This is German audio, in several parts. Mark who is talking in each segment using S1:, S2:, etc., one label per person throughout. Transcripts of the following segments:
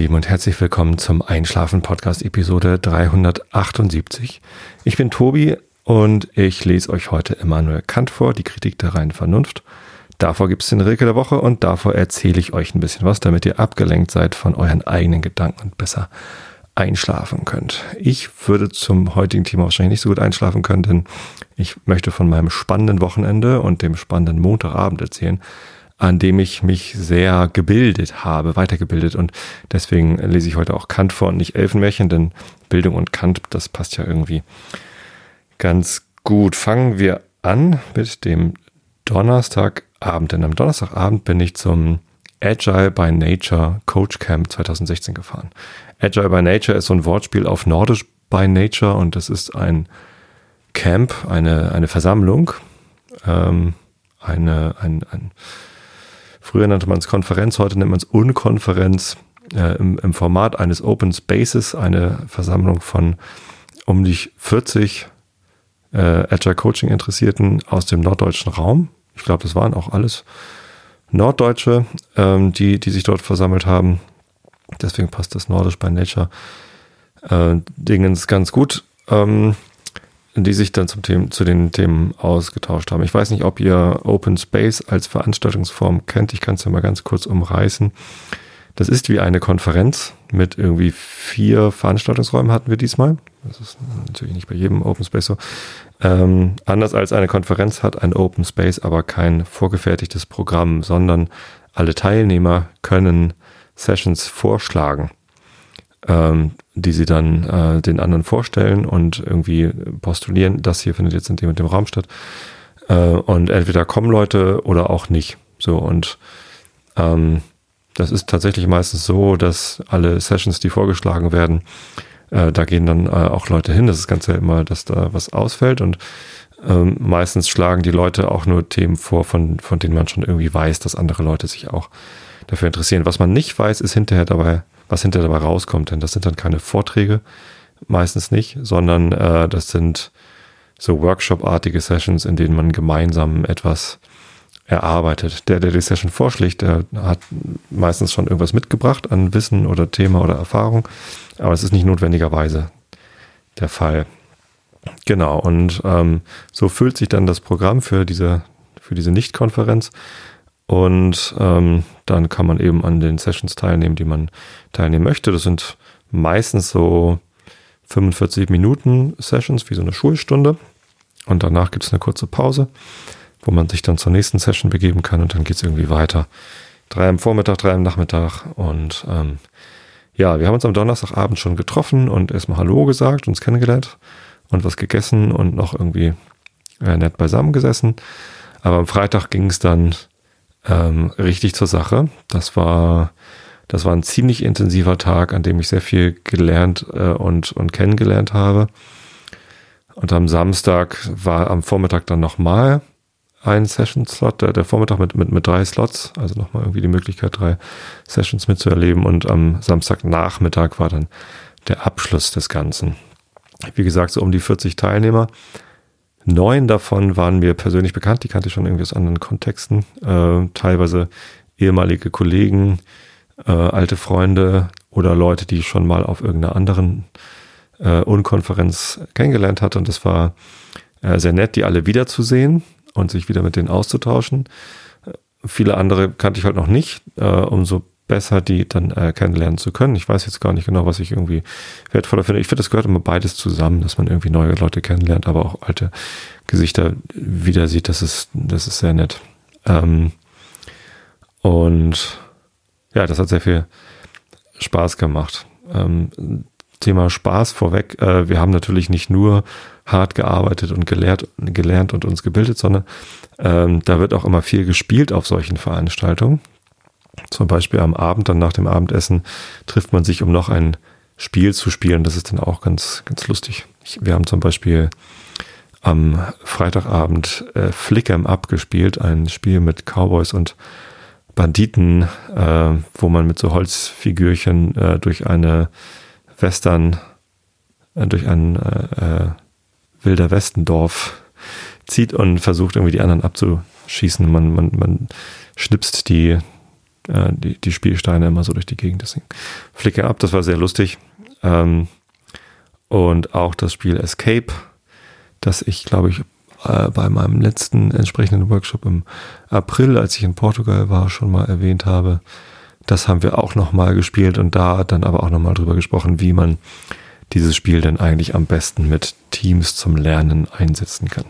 S1: Lieben, und herzlich willkommen zum Einschlafen-Podcast Episode 378. Ich bin Tobi und ich lese euch heute Immanuel Kant vor, die Kritik der reinen Vernunft. Davor gibt es den Rilke der Woche und davor erzähle ich euch ein bisschen was, damit ihr abgelenkt seid von euren eigenen Gedanken und besser einschlafen könnt. Ich würde zum heutigen Thema wahrscheinlich nicht so gut einschlafen können, denn ich möchte von meinem spannenden Wochenende und dem spannenden Montagabend erzählen an dem ich mich sehr gebildet habe, weitergebildet. Und deswegen lese ich heute auch Kant vor und nicht Elfenmärchen, denn Bildung und Kant, das passt ja irgendwie ganz gut. Fangen wir an mit dem Donnerstagabend. Denn am Donnerstagabend bin ich zum Agile by Nature Coach Camp 2016 gefahren. Agile by Nature ist so ein Wortspiel auf Nordisch by Nature und das ist ein Camp, eine, eine Versammlung, ähm, eine, ein, ein Früher nannte man es Konferenz, heute nennt man es Unkonferenz äh, im, im, Format eines Open Spaces, eine Versammlung von um die 40 äh, Agile Coaching Interessierten aus dem norddeutschen Raum. Ich glaube, das waren auch alles Norddeutsche, ähm, die, die sich dort versammelt haben. Deswegen passt das Nordisch bei Nature äh, Dingens ganz gut. Ähm, die sich dann zum Thema, zu den Themen ausgetauscht haben. Ich weiß nicht, ob ihr Open Space als Veranstaltungsform kennt. Ich kann es ja mal ganz kurz umreißen. Das ist wie eine Konferenz mit irgendwie vier Veranstaltungsräumen hatten wir diesmal. Das ist natürlich nicht bei jedem Open Space so. Ähm, anders als eine Konferenz hat ein Open Space aber kein vorgefertigtes Programm, sondern alle Teilnehmer können Sessions vorschlagen ähm, die sie dann äh, den anderen vorstellen und irgendwie postulieren, das hier findet jetzt in dem und dem Raum statt. Äh, und entweder kommen Leute oder auch nicht. So und ähm, das ist tatsächlich meistens so, dass alle Sessions, die vorgeschlagen werden, äh, da gehen dann äh, auch Leute hin. Das ist ganz ja immer, dass da was ausfällt und ähm, meistens schlagen die Leute auch nur Themen vor, von, von denen man schon irgendwie weiß, dass andere Leute sich auch dafür interessieren. Was man nicht weiß, ist hinterher dabei, was hinterher dabei rauskommt. Denn das sind dann keine Vorträge, meistens nicht, sondern äh, das sind so Workshop-artige Sessions, in denen man gemeinsam etwas erarbeitet. Der, der die Session vorschlägt, der hat meistens schon irgendwas mitgebracht an Wissen oder Thema oder Erfahrung, aber es ist nicht notwendigerweise der Fall. Genau, und ähm, so füllt sich dann das Programm für diese, für diese Nicht-Konferenz und ähm, dann kann man eben an den Sessions teilnehmen, die man teilnehmen möchte. Das sind meistens so 45 Minuten Sessions, wie so eine Schulstunde. Und danach gibt es eine kurze Pause, wo man sich dann zur nächsten Session begeben kann und dann geht es irgendwie weiter. Drei am Vormittag, drei am Nachmittag. Und ähm, ja, wir haben uns am Donnerstagabend schon getroffen und erstmal Hallo gesagt, uns kennengelernt und was gegessen und noch irgendwie äh, nett beisammen gesessen. Aber am Freitag ging es dann ähm, richtig zur Sache. Das war, das war ein ziemlich intensiver Tag, an dem ich sehr viel gelernt äh, und, und kennengelernt habe. Und am Samstag war am Vormittag dann nochmal ein Session-Slot, der, der, Vormittag mit, mit, mit drei Slots, also nochmal irgendwie die Möglichkeit, drei Sessions mitzuerleben. Und am Samstagnachmittag war dann der Abschluss des Ganzen. Wie gesagt, so um die 40 Teilnehmer. Neun davon waren mir persönlich bekannt, die kannte ich schon irgendwie aus anderen Kontexten. Äh, teilweise ehemalige Kollegen, äh, alte Freunde oder Leute, die ich schon mal auf irgendeiner anderen äh, Unkonferenz kennengelernt hatte. Und das war äh, sehr nett, die alle wiederzusehen und sich wieder mit denen auszutauschen. Äh, viele andere kannte ich halt noch nicht. Äh, umso besser, die dann äh, kennenlernen zu können. Ich weiß jetzt gar nicht genau, was ich irgendwie wertvoller finde. Ich finde, es gehört immer beides zusammen, dass man irgendwie neue Leute kennenlernt, aber auch alte Gesichter wieder sieht. Das ist, das ist sehr nett. Ähm, und ja, das hat sehr viel Spaß gemacht. Ähm, Thema Spaß vorweg. Äh, wir haben natürlich nicht nur hart gearbeitet und gelehrt, gelernt und uns gebildet, sondern ähm, da wird auch immer viel gespielt auf solchen Veranstaltungen. Zum Beispiel am Abend, dann nach dem Abendessen, trifft man sich, um noch ein Spiel zu spielen. Das ist dann auch ganz, ganz lustig. Ich, wir haben zum Beispiel am Freitagabend äh, Flick'em Up gespielt, ein Spiel mit Cowboys und Banditen, äh, wo man mit so Holzfigürchen äh, durch eine Western, äh, durch ein äh, äh, wilder Westendorf zieht und versucht irgendwie die anderen abzuschießen. Man, man, man schnipst die äh, die, die Spielsteine immer so durch die Gegend. Deswegen flicke ab, das war sehr lustig. Ähm, und auch das Spiel Escape, das ich, glaube ich, äh, bei meinem letzten entsprechenden Workshop im April, als ich in Portugal war, schon mal erwähnt habe. Das haben wir auch nochmal gespielt und da dann aber auch nochmal drüber gesprochen, wie man dieses Spiel denn eigentlich am besten mit Teams zum Lernen einsetzen kann.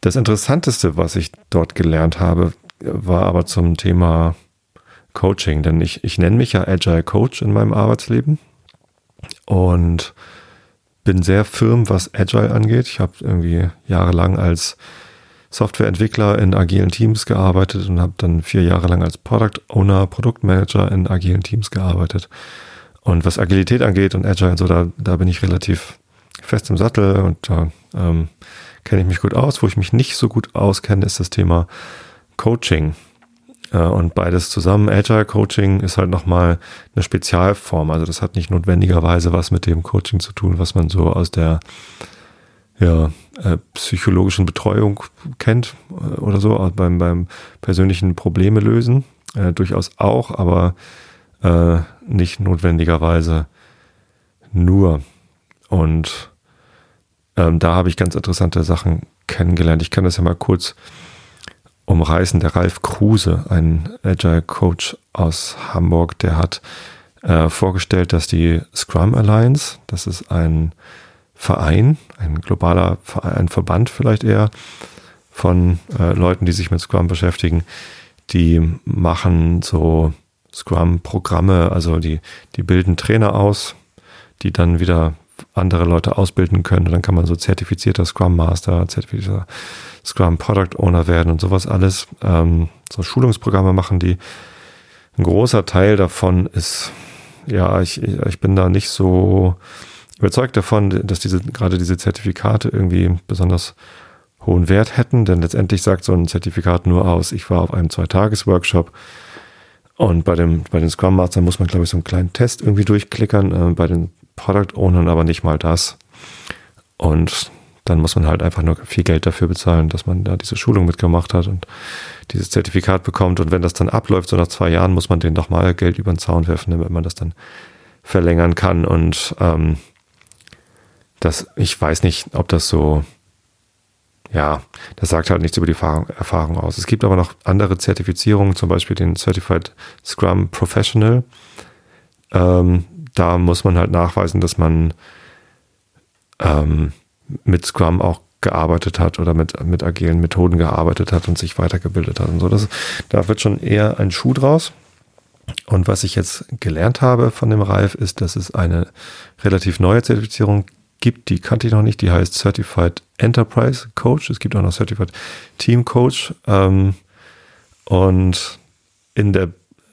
S1: Das Interessanteste, was ich dort gelernt habe, war aber zum Thema Coaching, denn ich, ich nenne mich ja Agile Coach in meinem Arbeitsleben und bin sehr firm, was Agile angeht. Ich habe irgendwie jahrelang als Softwareentwickler in agilen Teams gearbeitet und habe dann vier Jahre lang als Product Owner, Produktmanager in agilen Teams gearbeitet. Und was Agilität angeht und Agile und so, da, da bin ich relativ fest im Sattel und da ähm, kenne ich mich gut aus. Wo ich mich nicht so gut auskenne, ist das Thema Coaching. Äh, und beides zusammen, Agile Coaching ist halt nochmal eine Spezialform. Also das hat nicht notwendigerweise was mit dem Coaching zu tun, was man so aus der ja, äh, psychologischen Betreuung kennt äh, oder so, beim, beim persönlichen Probleme lösen. Äh, durchaus auch, aber nicht notwendigerweise nur. Und ähm, da habe ich ganz interessante Sachen kennengelernt. Ich kann das ja mal kurz umreißen. Der Ralf Kruse, ein Agile Coach aus Hamburg, der hat äh, vorgestellt, dass die Scrum Alliance, das ist ein Verein, ein globaler Verein, ein Verband vielleicht eher von äh, Leuten, die sich mit Scrum beschäftigen, die machen so Scrum-Programme, also die, die bilden Trainer aus, die dann wieder andere Leute ausbilden können. Und dann kann man so zertifizierter Scrum Master, zertifizierter Scrum Product Owner werden und sowas alles. Ähm, so Schulungsprogramme machen die. Ein großer Teil davon ist, ja, ich, ich bin da nicht so überzeugt davon, dass diese, gerade diese Zertifikate irgendwie besonders hohen Wert hätten, denn letztendlich sagt so ein Zertifikat nur aus, ich war auf einem Zwei-Tages-Workshop und bei dem, bei den Scrum Mastern muss man, glaube ich, so einen kleinen Test irgendwie durchklickern, äh, bei den Product Ownern aber nicht mal das. Und dann muss man halt einfach nur viel Geld dafür bezahlen, dass man da diese Schulung mitgemacht hat und dieses Zertifikat bekommt. Und wenn das dann abläuft, so nach zwei Jahren, muss man denen doch mal Geld über den Zaun werfen, damit man das dann verlängern kann. Und ähm, das, ich weiß nicht, ob das so, ja, das sagt halt nichts über die Erfahrung, Erfahrung aus. Es gibt aber noch andere Zertifizierungen, zum Beispiel den Certified Scrum Professional. Ähm, da muss man halt nachweisen, dass man ähm, mit Scrum auch gearbeitet hat oder mit, mit agilen Methoden gearbeitet hat und sich weitergebildet hat und so. Das, da wird schon eher ein Schuh draus. Und was ich jetzt gelernt habe von dem Ralf ist, dass es eine relativ neue Zertifizierung gibt, die kannte ich noch nicht, die heißt Certified Enterprise Coach. Es gibt auch noch Certified Team Coach. Ähm, und in der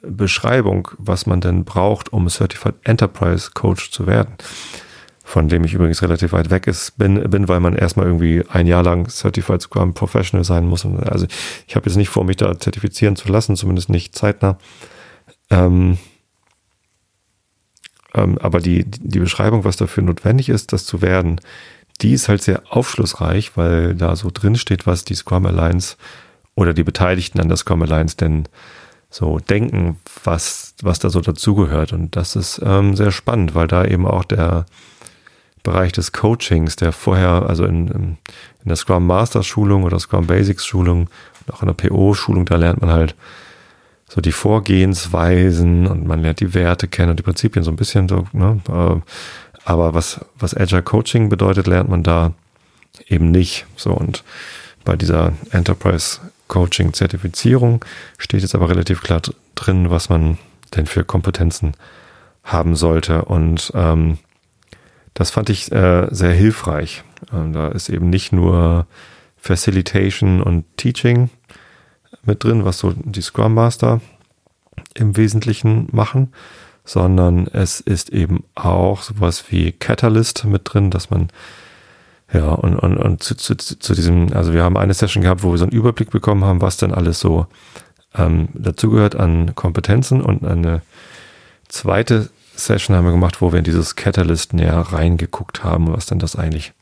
S1: Beschreibung, was man denn braucht, um Certified Enterprise Coach zu werden, von dem ich übrigens relativ weit weg ist, bin, bin, weil man erstmal irgendwie ein Jahr lang Certified Scrum Professional sein muss. Also ich habe jetzt nicht vor, mich da zertifizieren zu lassen, zumindest nicht zeitnah. Ähm, ähm, aber die, die Beschreibung, was dafür notwendig ist, das zu werden, die ist halt sehr aufschlussreich, weil da so drin steht, was die Scrum Alliance oder die Beteiligten an der Scrum Alliance denn so denken, was, was da so dazugehört. Und das ist ähm, sehr spannend, weil da eben auch der Bereich des Coachings, der vorher, also in, in der Scrum Master Schulung oder Scrum Basics Schulung auch in der PO Schulung, da lernt man halt so die Vorgehensweisen und man lernt die Werte kennen und die Prinzipien so ein bisschen so, ne? Äh, aber was, was Agile Coaching bedeutet, lernt man da eben nicht. So und bei dieser Enterprise Coaching Zertifizierung steht jetzt aber relativ klar drin, was man denn für Kompetenzen haben sollte. Und ähm, das fand ich äh, sehr hilfreich. Ähm, da ist eben nicht nur Facilitation und Teaching mit drin, was so die Scrum Master im Wesentlichen machen, sondern es ist eben auch sowas wie Catalyst mit drin, dass man ja, und, und, und zu, zu, zu diesem, also wir haben eine Session gehabt, wo wir so einen Überblick bekommen haben, was denn alles so ähm, dazugehört an Kompetenzen und eine zweite Session haben wir gemacht, wo wir in dieses Catalyst näher reingeguckt haben, was denn das eigentlich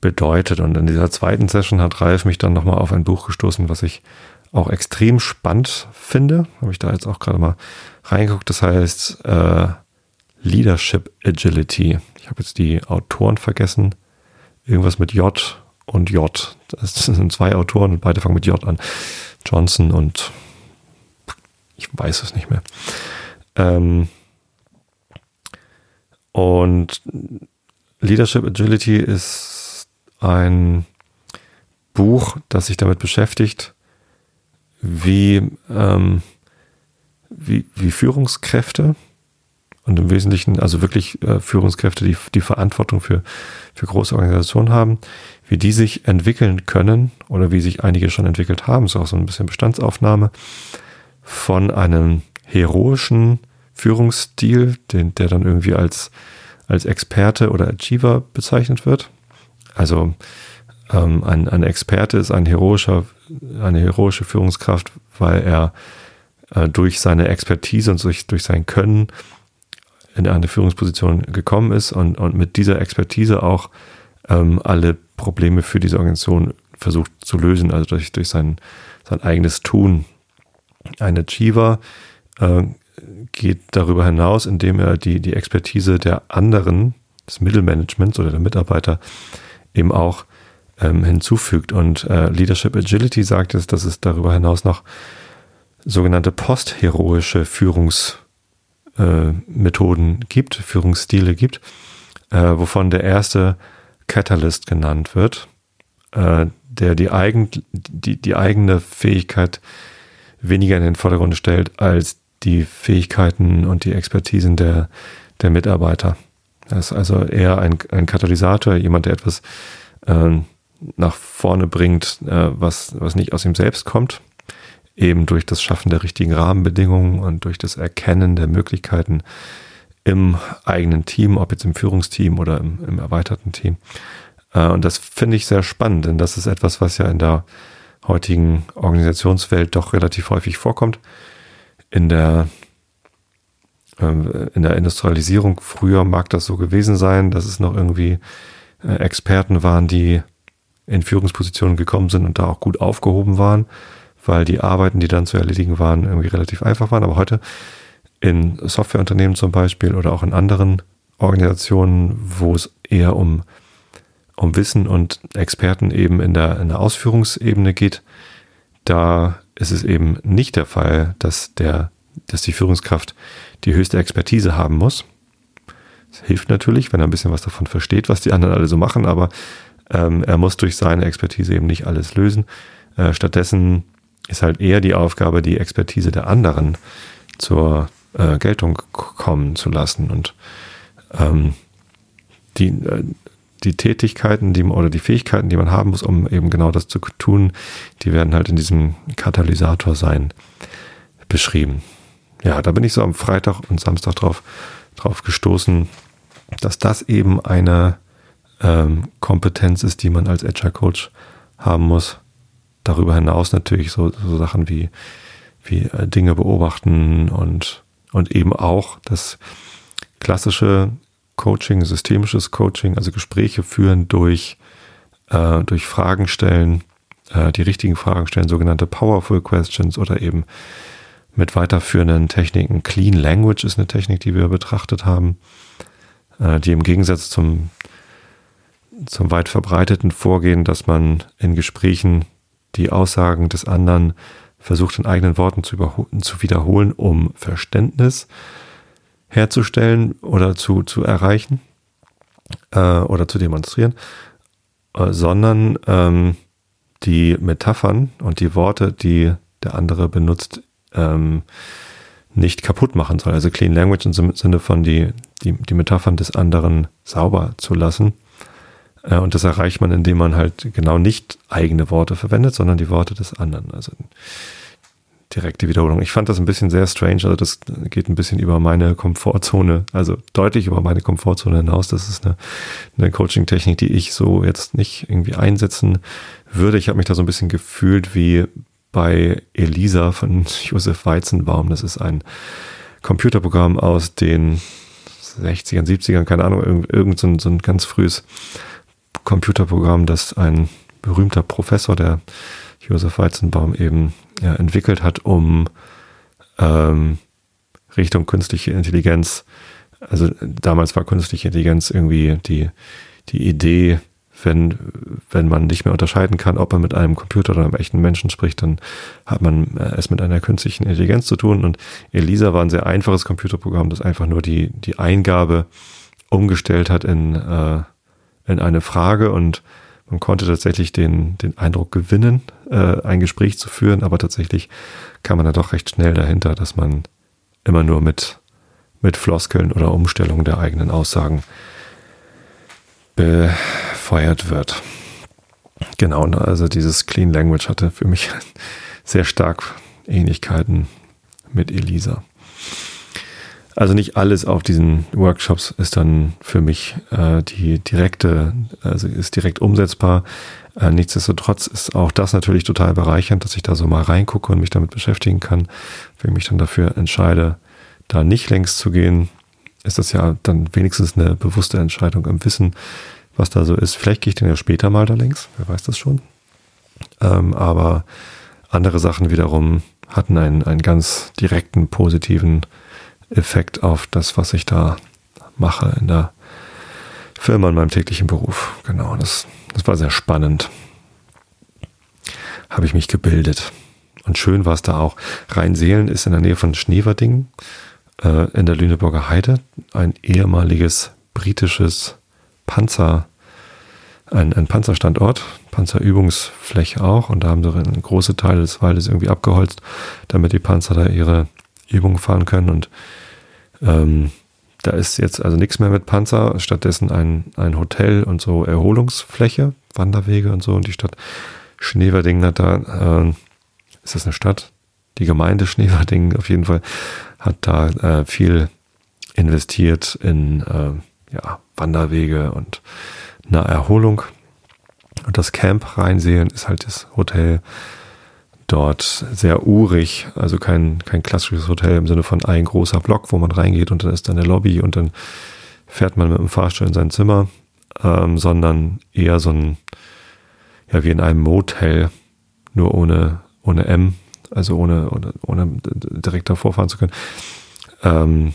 S1: bedeutet. Und in dieser zweiten Session hat Ralf mich dann nochmal auf ein Buch gestoßen, was ich auch extrem spannend finde. Habe ich da jetzt auch gerade mal reingeguckt. Das heißt äh, Leadership Agility. Ich habe jetzt die Autoren vergessen. Irgendwas mit J und J. Das sind zwei Autoren und beide fangen mit J an. Johnson und ich weiß es nicht mehr. Ähm, und Leadership Agility ist ein Buch, das sich damit beschäftigt, wie, ähm, wie, wie Führungskräfte und im Wesentlichen, also wirklich äh, Führungskräfte, die die Verantwortung für, für große Organisationen haben, wie die sich entwickeln können oder wie sich einige schon entwickelt haben, ist auch so ein bisschen Bestandsaufnahme von einem heroischen Führungsstil, den, der dann irgendwie als, als Experte oder Achiever bezeichnet wird. Also ähm, ein, ein Experte ist ein heroischer, eine heroische Führungskraft, weil er äh, durch seine Expertise und durch, durch sein Können in eine Führungsposition gekommen ist und, und mit dieser Expertise auch ähm, alle Probleme für diese Organisation versucht zu lösen, also durch, durch sein, sein eigenes Tun. Ein Achiever äh, geht darüber hinaus, indem er die, die Expertise der anderen, des Mittelmanagements oder der Mitarbeiter eben auch ähm, hinzufügt. Und äh, Leadership Agility sagt es, dass es darüber hinaus noch sogenannte postheroische Führungsmethoden äh, gibt, Führungsstile gibt, äh, wovon der erste Catalyst genannt wird, äh, der die, eigen, die, die eigene Fähigkeit weniger in den Vordergrund stellt als die Fähigkeiten und die Expertisen der, der Mitarbeiter. Das ist also eher ein, ein Katalysator, jemand, der etwas äh, nach vorne bringt, äh, was, was nicht aus ihm selbst kommt, eben durch das Schaffen der richtigen Rahmenbedingungen und durch das Erkennen der Möglichkeiten im eigenen Team, ob jetzt im Führungsteam oder im, im erweiterten Team. Äh, und das finde ich sehr spannend, denn das ist etwas, was ja in der heutigen Organisationswelt doch relativ häufig vorkommt. In der, äh, in der Industrialisierung früher mag das so gewesen sein, dass es noch irgendwie äh, Experten waren, die in Führungspositionen gekommen sind und da auch gut aufgehoben waren, weil die Arbeiten, die dann zu erledigen waren, irgendwie relativ einfach waren. Aber heute in Softwareunternehmen zum Beispiel oder auch in anderen Organisationen, wo es eher um, um Wissen und Experten eben in der, in der Ausführungsebene geht, da ist es eben nicht der Fall, dass der, dass die Führungskraft die höchste Expertise haben muss. Es hilft natürlich, wenn er ein bisschen was davon versteht, was die anderen alle so machen, aber ähm, er muss durch seine Expertise eben nicht alles lösen. Äh, stattdessen ist halt eher die Aufgabe, die Expertise der anderen zur äh, Geltung kommen zu lassen und ähm, die, äh, die Tätigkeiten die, oder die Fähigkeiten, die man haben muss, um eben genau das zu tun, die werden halt in diesem Katalysator sein beschrieben. Ja, da bin ich so am Freitag und Samstag drauf, drauf gestoßen, dass das eben eine ähm, Kompetenz ist, die man als Agile Coach haben muss. Darüber hinaus natürlich so, so Sachen wie, wie äh, Dinge beobachten und, und eben auch das klassische Coaching, systemisches Coaching, also Gespräche führen durch, äh, durch Fragen stellen, äh, die richtigen Fragen stellen, sogenannte Powerful Questions oder eben mit weiterführenden Techniken. Clean Language ist eine Technik, die wir betrachtet haben, äh, die im Gegensatz zum zum weit verbreiteten Vorgehen, dass man in Gesprächen die Aussagen des anderen versucht in eigenen Worten zu, zu wiederholen, um Verständnis herzustellen oder zu, zu erreichen äh, oder zu demonstrieren, äh, sondern ähm, die Metaphern und die Worte, die der andere benutzt, ähm, nicht kaputt machen soll. Also Clean Language im Sinne von die, die, die Metaphern des anderen sauber zu lassen und das erreicht man, indem man halt genau nicht eigene Worte verwendet, sondern die Worte des anderen. Also direkte Wiederholung. Ich fand das ein bisschen sehr strange. Also das geht ein bisschen über meine Komfortzone, also deutlich über meine Komfortzone hinaus. Das ist eine, eine Coaching-Technik, die ich so jetzt nicht irgendwie einsetzen würde. Ich habe mich da so ein bisschen gefühlt wie bei Elisa von Josef Weizenbaum. Das ist ein Computerprogramm aus den 60ern, 70ern, keine Ahnung, irgend, irgend so, ein, so ein ganz frühes Computerprogramm, das ein berühmter Professor, der Josef Weizenbaum eben ja, entwickelt hat, um ähm, Richtung künstliche Intelligenz, also damals war künstliche Intelligenz irgendwie die, die Idee, wenn, wenn man nicht mehr unterscheiden kann, ob man mit einem Computer oder einem echten Menschen spricht, dann hat man äh, es mit einer künstlichen Intelligenz zu tun. Und Elisa war ein sehr einfaches Computerprogramm, das einfach nur die, die Eingabe umgestellt hat in, äh, in eine Frage und man konnte tatsächlich den, den Eindruck gewinnen, äh, ein Gespräch zu führen, aber tatsächlich kam man da doch recht schnell dahinter, dass man immer nur mit, mit Floskeln oder Umstellungen der eigenen Aussagen befeuert wird. Genau, ne, also dieses Clean Language hatte für mich sehr stark Ähnlichkeiten mit Elisa. Also nicht alles auf diesen Workshops ist dann für mich äh, die direkte, also ist direkt umsetzbar. Äh, nichtsdestotrotz ist auch das natürlich total bereichernd, dass ich da so mal reingucke und mich damit beschäftigen kann. Wenn ich mich dann dafür entscheide, da nicht längs zu gehen, ist das ja dann wenigstens eine bewusste Entscheidung im Wissen, was da so ist. Vielleicht gehe ich dann ja später mal da längs, wer weiß das schon. Ähm, aber andere Sachen wiederum hatten einen, einen ganz direkten positiven Effekt auf das, was ich da mache in der Firma, in meinem täglichen Beruf. Genau, das, das war sehr spannend. Habe ich mich gebildet. Und schön war es da auch. Rheinseelen ist in der Nähe von Schneverdingen äh, in der Lüneburger Heide, ein ehemaliges britisches Panzer, ein, ein Panzerstandort, Panzerübungsfläche auch. Und da haben sie einen großen Teil des Waldes irgendwie abgeholzt, damit die Panzer da ihre Übungen fahren können. Und ähm, da ist jetzt also nichts mehr mit Panzer, stattdessen ein, ein Hotel und so Erholungsfläche, Wanderwege und so. Und die Stadt Schneverdingen hat da, äh, ist das eine Stadt? Die Gemeinde Schneverdingen auf jeden Fall hat da äh, viel investiert in äh, ja, Wanderwege und eine Erholung. Und das Camp Rheinseen ist halt das Hotel dort sehr urig, also kein, kein klassisches Hotel im Sinne von ein großer Block, wo man reingeht und dann ist da eine Lobby und dann fährt man mit dem Fahrstuhl in sein Zimmer, ähm, sondern eher so ein, ja, wie in einem Motel, nur ohne, ohne M, also ohne, ohne, ohne direkt davor fahren zu können. Ähm,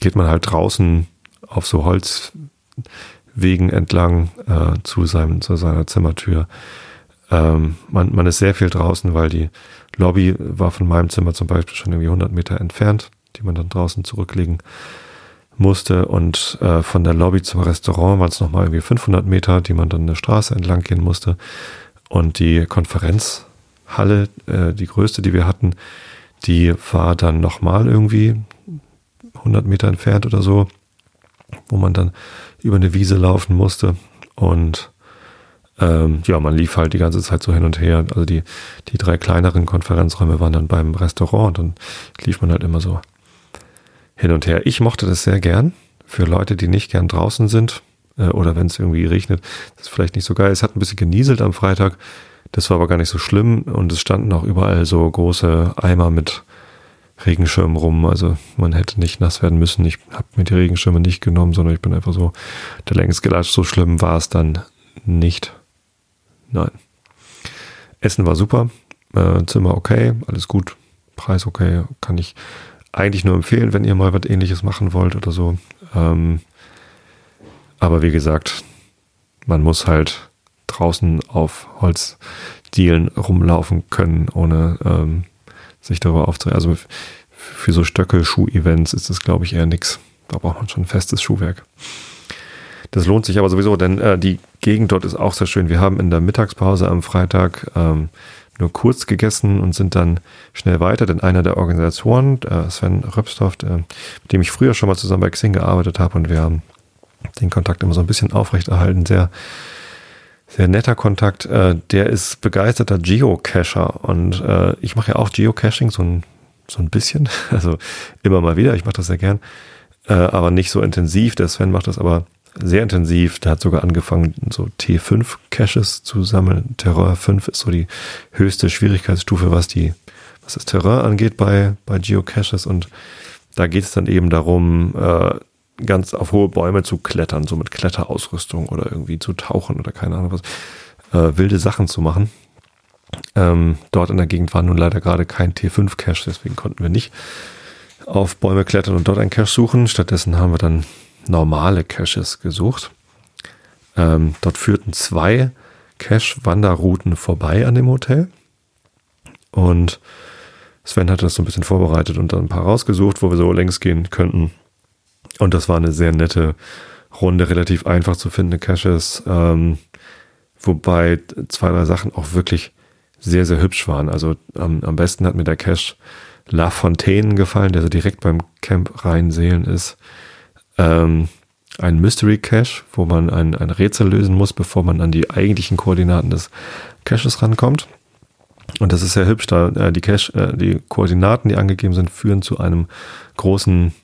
S1: geht man halt draußen auf so Holzwegen entlang äh, zu, seinem, zu seiner Zimmertür ähm, man, man ist sehr viel draußen, weil die Lobby war von meinem Zimmer zum Beispiel schon irgendwie 100 Meter entfernt, die man dann draußen zurücklegen musste. Und äh, von der Lobby zum Restaurant waren es nochmal irgendwie 500 Meter, die man dann eine Straße entlang gehen musste. Und die Konferenzhalle, äh, die größte, die wir hatten, die war dann nochmal irgendwie 100 Meter entfernt oder so, wo man dann über eine Wiese laufen musste. Und ähm, ja, man lief halt die ganze Zeit so hin und her. Also die, die drei kleineren Konferenzräume waren dann beim Restaurant und dann lief man halt immer so hin und her. Ich mochte das sehr gern. Für Leute, die nicht gern draußen sind äh, oder wenn es irgendwie regnet, das ist vielleicht nicht so geil. Es hat ein bisschen genieselt am Freitag. Das war aber gar nicht so schlimm und es standen auch überall so große Eimer mit Regenschirmen rum. Also man hätte nicht nass werden müssen. Ich habe mir die Regenschirme nicht genommen, sondern ich bin einfach so der längst gelatscht. So schlimm war es dann nicht. Nein. Essen war super, äh, Zimmer okay, alles gut, Preis okay, kann ich eigentlich nur empfehlen, wenn ihr mal was ähnliches machen wollt oder so. Ähm, aber wie gesagt, man muss halt draußen auf Holzdielen rumlaufen können, ohne ähm, sich darüber aufzuregen. Also für so Stöckel-Schuh-Events ist das, glaube ich, eher nix. Da braucht man schon festes Schuhwerk. Das lohnt sich aber sowieso, denn äh, die Gegend dort ist auch sehr schön. Wir haben in der Mittagspause am Freitag ähm, nur kurz gegessen und sind dann schnell weiter, denn einer der Organisatoren, äh, Sven Röpsdorf, äh, mit dem ich früher schon mal zusammen bei Xing gearbeitet habe und wir haben den Kontakt immer so ein bisschen aufrechterhalten, sehr sehr netter Kontakt. Äh, der ist begeisterter Geocacher und äh, ich mache ja auch Geocaching so ein so ein bisschen, also immer mal wieder. Ich mache das sehr gern, äh, aber nicht so intensiv. Der Sven macht das aber sehr intensiv. Der hat sogar angefangen, so T5-Caches zu sammeln. Terror 5 ist so die höchste Schwierigkeitsstufe, was die, was das Terrain angeht bei, bei Geocaches. Und da geht es dann eben darum, äh, ganz auf hohe Bäume zu klettern, so mit Kletterausrüstung oder irgendwie zu tauchen oder keine Ahnung was, äh, wilde Sachen zu machen. Ähm, dort in der Gegend war nun leider gerade kein T5-Cache, deswegen konnten wir nicht auf Bäume klettern und dort einen Cache suchen. Stattdessen haben wir dann normale Caches gesucht. Ähm, dort führten zwei Cache-Wanderrouten vorbei an dem Hotel. Und Sven hatte das so ein bisschen vorbereitet und dann ein paar rausgesucht, wo wir so längs gehen könnten. Und das war eine sehr nette Runde, relativ einfach zu findende Caches, ähm, wobei zwei, drei Sachen auch wirklich sehr, sehr hübsch waren. Also am, am besten hat mir der Cache La Fontaine gefallen, der so direkt beim Camp Rheinseelen ist. Ähm, ein Mystery Cache, wo man ein, ein Rätsel lösen muss, bevor man an die eigentlichen Koordinaten des Caches rankommt. Und das ist sehr hübsch, da äh, die Cache, äh, die Koordinaten, die angegeben sind, führen zu einem großen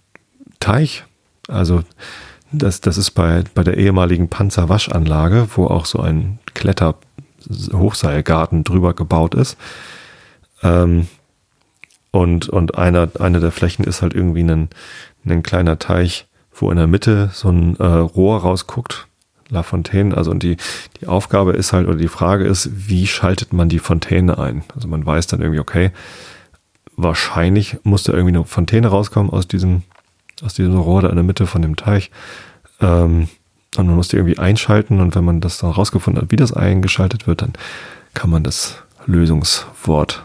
S1: Teich. Also das, das ist bei, bei der ehemaligen Panzerwaschanlage, wo auch so ein Kletter-Hochseilgarten drüber gebaut ist. Ähm, und und einer, eine der Flächen ist halt irgendwie ein, ein kleiner Teich, wo in der Mitte so ein äh, Rohr rausguckt. La Fontaine, also und die, die Aufgabe ist halt, oder die Frage ist, wie schaltet man die Fontäne ein? Also man weiß dann irgendwie, okay, wahrscheinlich muss da irgendwie eine Fontäne rauskommen aus diesem, aus diesem Rohr da in der Mitte von dem Teich. Ähm, und man muss die irgendwie einschalten und wenn man das dann rausgefunden hat, wie das eingeschaltet wird, dann kann man das Lösungswort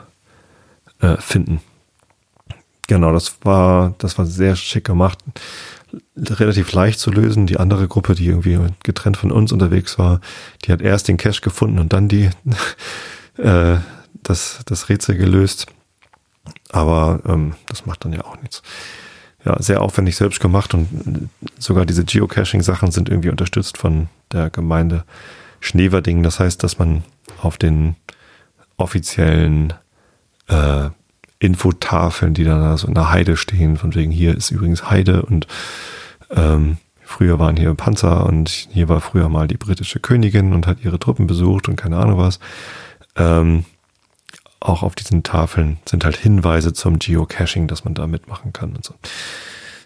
S1: äh, finden. Genau, das war, das war sehr schick gemacht. Relativ leicht zu lösen. Die andere Gruppe, die irgendwie getrennt von uns unterwegs war, die hat erst den Cache gefunden und dann die, äh, das, das Rätsel gelöst. Aber ähm, das macht dann ja auch nichts ja, sehr aufwendig selbst gemacht und sogar diese Geocaching-Sachen sind irgendwie unterstützt von der Gemeinde Schneverding. Das heißt, dass man auf den offiziellen äh, Infotafeln, die dann da so in der Heide stehen, von wegen hier ist übrigens Heide und ähm, früher waren hier Panzer und hier war früher mal die britische Königin und hat ihre Truppen besucht und keine Ahnung was. Ähm, auch auf diesen Tafeln sind halt Hinweise zum Geocaching, dass man da mitmachen kann und so.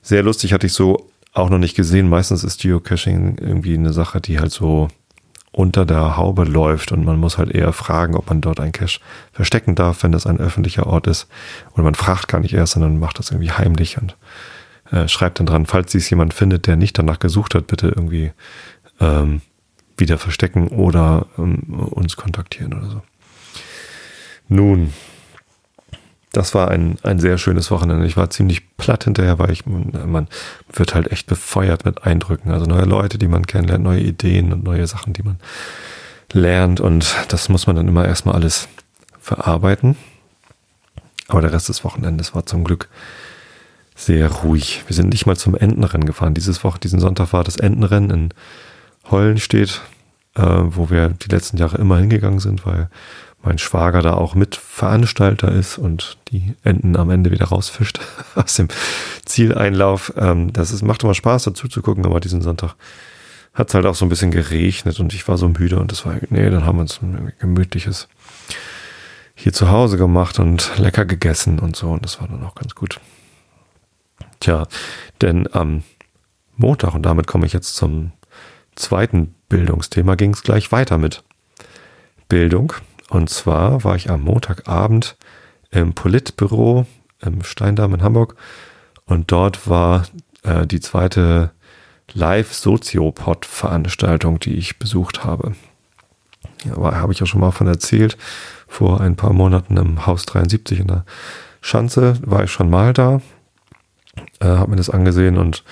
S1: Sehr lustig hatte ich so auch noch nicht gesehen. Meistens ist Geocaching irgendwie eine Sache, die halt so unter der Haube läuft und man muss halt eher fragen, ob man dort einen Cache verstecken darf, wenn das ein öffentlicher Ort ist. Oder man fragt gar nicht erst, sondern macht das irgendwie heimlich und äh, schreibt dann dran, falls dies jemand findet, der nicht danach gesucht hat, bitte irgendwie ähm, wieder verstecken oder ähm, uns kontaktieren oder so. Nun, das war ein, ein sehr schönes Wochenende. Ich war ziemlich platt hinterher, weil ich, man wird halt echt befeuert mit Eindrücken. Also neue Leute, die man kennenlernt, neue Ideen und neue Sachen, die man lernt. Und das muss man dann immer erstmal alles verarbeiten. Aber der Rest des Wochenendes war zum Glück sehr ruhig. Wir sind nicht mal zum Entenrennen gefahren. Dieses Woche, diesen Sonntag war das Entenrennen in Hollenstedt, wo wir die letzten Jahre immer hingegangen sind, weil mein Schwager da auch Mitveranstalter ist und die Enten am Ende wieder rausfischt aus dem Zieleinlauf. Ähm, das ist, macht immer Spaß dazu zu gucken, aber diesen Sonntag hat es halt auch so ein bisschen geregnet und ich war so müde und das war, nee, dann haben wir uns ein gemütliches hier zu Hause gemacht und lecker gegessen und so und das war dann auch ganz gut. Tja, denn am Montag, und damit komme ich jetzt zum zweiten Bildungsthema, ging es gleich weiter mit Bildung. Und zwar war ich am Montagabend im Politbüro im Steindamm in Hamburg und dort war äh, die zweite Live-Soziopod-Veranstaltung, die ich besucht habe. Ja, habe ich ja schon mal von erzählt. Vor ein paar Monaten im Haus 73 in der Schanze war ich schon mal da, äh, habe mir das angesehen und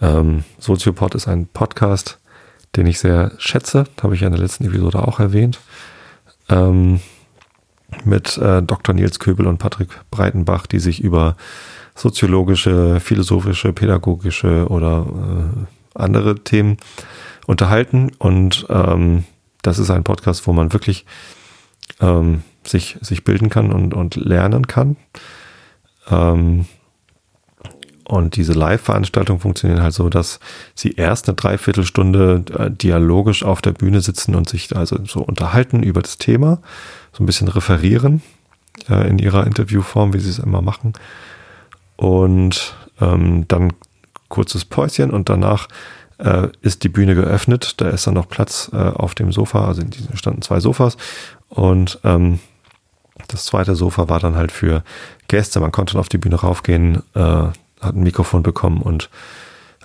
S1: ähm, Soziopod ist ein Podcast, den ich sehr schätze. Habe ich ja in der letzten Episode auch erwähnt ähm, mit äh, Dr. Nils Köbel und Patrick Breitenbach, die sich über soziologische, philosophische, pädagogische oder äh, andere Themen unterhalten. Und ähm, das ist ein Podcast, wo man wirklich ähm, sich, sich bilden kann und, und lernen kann. Ähm, und diese Live-Veranstaltungen funktionieren halt so, dass sie erst eine Dreiviertelstunde äh, dialogisch auf der Bühne sitzen und sich also so unterhalten über das Thema, so ein bisschen referieren äh, in ihrer Interviewform, wie sie es immer machen. Und ähm, dann kurzes Päuschen und danach äh, ist die Bühne geöffnet. Da ist dann noch Platz äh, auf dem Sofa, also standen zwei Sofas und ähm, Das zweite Sofa war dann halt für Gäste. Man konnte dann auf die Bühne raufgehen, äh, hat ein Mikrofon bekommen und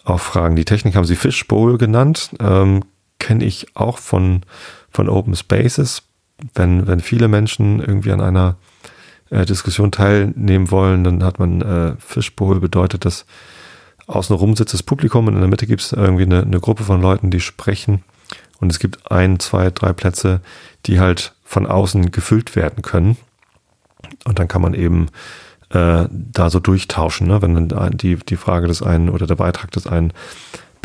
S1: auch fragen. Die Technik haben sie Fishbowl genannt. Ähm, Kenne ich auch von, von Open Spaces. Wenn, wenn viele Menschen irgendwie an einer äh, Diskussion teilnehmen wollen, dann hat man äh, Fishbowl bedeutet, dass außenrum sitzt das Publikum und in der Mitte gibt es irgendwie eine, eine Gruppe von Leuten, die sprechen. Und es gibt ein, zwei, drei Plätze, die halt von außen gefüllt werden können. Und dann kann man eben äh, da so durchtauschen. Ne? Wenn dann die, die Frage des einen oder der Beitrag des einen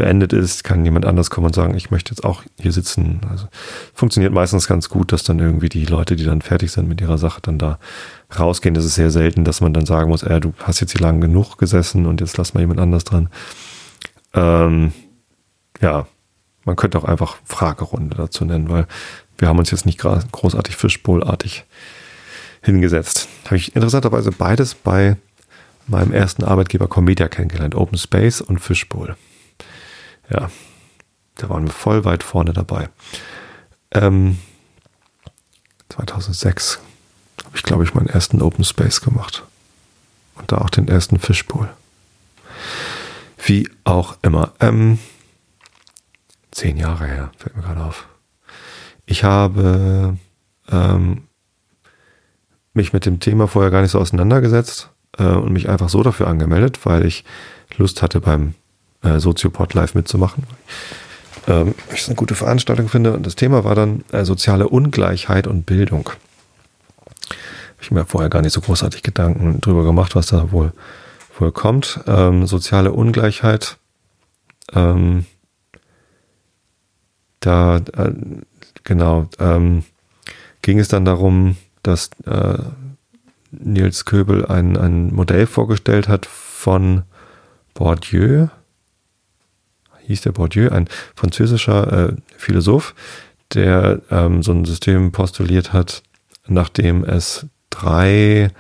S1: beendet ist, kann jemand anders kommen und sagen, ich möchte jetzt auch hier sitzen. Also funktioniert meistens ganz gut, dass dann irgendwie die Leute, die dann fertig sind mit ihrer Sache, dann da rausgehen. Das ist sehr selten, dass man dann sagen muss, äh, du hast jetzt hier lang genug gesessen und jetzt lass mal jemand anders dran. Ähm, ja, man könnte auch einfach Fragerunde dazu nennen, weil wir haben uns jetzt nicht großartig Fischbowl-artig hingesetzt. Habe ich interessanterweise beides bei meinem ersten Arbeitgeber Comedia kennengelernt. Open Space und Fishbowl. Ja, da waren wir voll weit vorne dabei. Ähm, 2006 habe ich, glaube ich, meinen ersten Open Space gemacht. Und da auch den ersten Fishbowl. Wie auch immer. Ähm, zehn Jahre her, fällt mir gerade auf. Ich habe ähm, mich mit dem Thema vorher gar nicht so auseinandergesetzt äh, und mich einfach so dafür angemeldet, weil ich Lust hatte, beim äh, Soziopod live mitzumachen. Ähm, ich es eine gute Veranstaltung finde. Und das Thema war dann äh, soziale Ungleichheit und Bildung. Habe ich mir vorher gar nicht so großartig Gedanken drüber gemacht, was da wohl, wohl kommt. Ähm, soziale Ungleichheit. Ähm, da, äh, genau, ähm, ging es dann darum, dass äh, Nils Köbel ein, ein Modell vorgestellt hat von Bourdieu, hieß der Bourdieu, ein französischer äh, Philosoph, der ähm, so ein System postuliert hat, nachdem es drei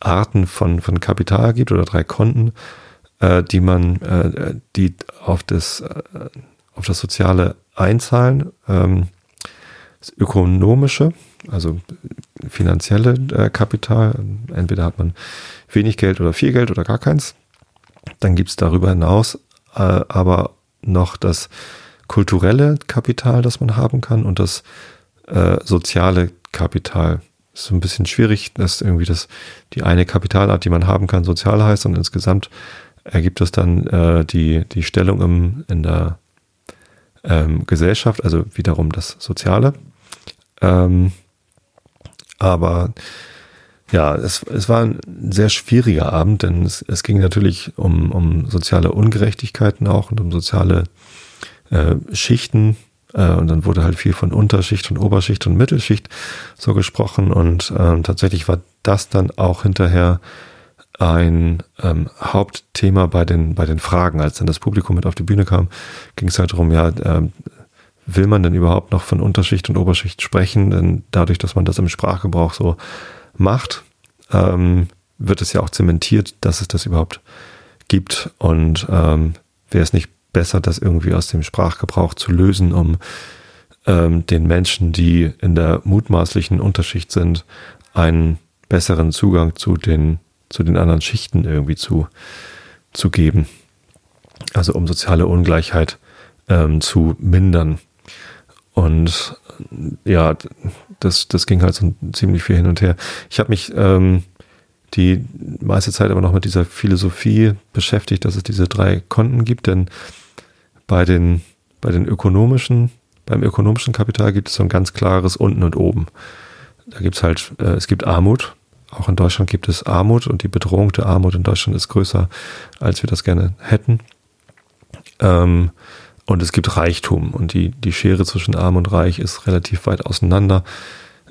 S1: Arten von, von Kapital gibt oder drei Konten, äh, die man, äh, die auf das, äh, auf das Soziale einzahlen. Ähm, das ökonomische, also finanzielle äh, Kapital. Entweder hat man wenig Geld oder viel Geld oder gar keins. Dann gibt es darüber hinaus äh, aber noch das kulturelle Kapital, das man haben kann und das äh, soziale Kapital. Ist so ein bisschen schwierig, dass irgendwie das die eine Kapitalart, die man haben kann, sozial heißt und insgesamt ergibt es dann äh, die, die Stellung im, in der ähm, Gesellschaft, also wiederum das Soziale. Ähm, aber ja, es, es war ein sehr schwieriger Abend, denn es, es ging natürlich um, um soziale Ungerechtigkeiten auch und um soziale äh, Schichten. Äh, und dann wurde halt viel von Unterschicht und Oberschicht und Mittelschicht so gesprochen. Und ähm, tatsächlich war das dann auch hinterher ein ähm, Hauptthema bei den, bei den Fragen. Als dann das Publikum mit auf die Bühne kam, ging es halt darum, ja, ähm, will man denn überhaupt noch von Unterschicht und Oberschicht sprechen? Denn dadurch, dass man das im Sprachgebrauch so macht, ähm, wird es ja auch zementiert, dass es das überhaupt gibt. Und ähm, wäre es nicht besser, das irgendwie aus dem Sprachgebrauch zu lösen, um ähm, den Menschen, die in der mutmaßlichen Unterschicht sind, einen besseren Zugang zu den, zu den anderen Schichten irgendwie zu, zu geben. Also um soziale Ungleichheit ähm, zu mindern. Und ja, das, das ging halt so ziemlich viel hin und her. Ich habe mich ähm, die meiste Zeit aber noch mit dieser Philosophie beschäftigt, dass es diese drei Konten gibt, denn bei den, bei den ökonomischen, beim ökonomischen Kapital gibt es so ein ganz klares Unten und Oben. Da gibt es halt, äh, es gibt Armut. Auch in Deutschland gibt es Armut und die Bedrohung der Armut in Deutschland ist größer, als wir das gerne hätten. Ähm, und es gibt Reichtum und die, die Schere zwischen Arm und Reich ist relativ weit auseinander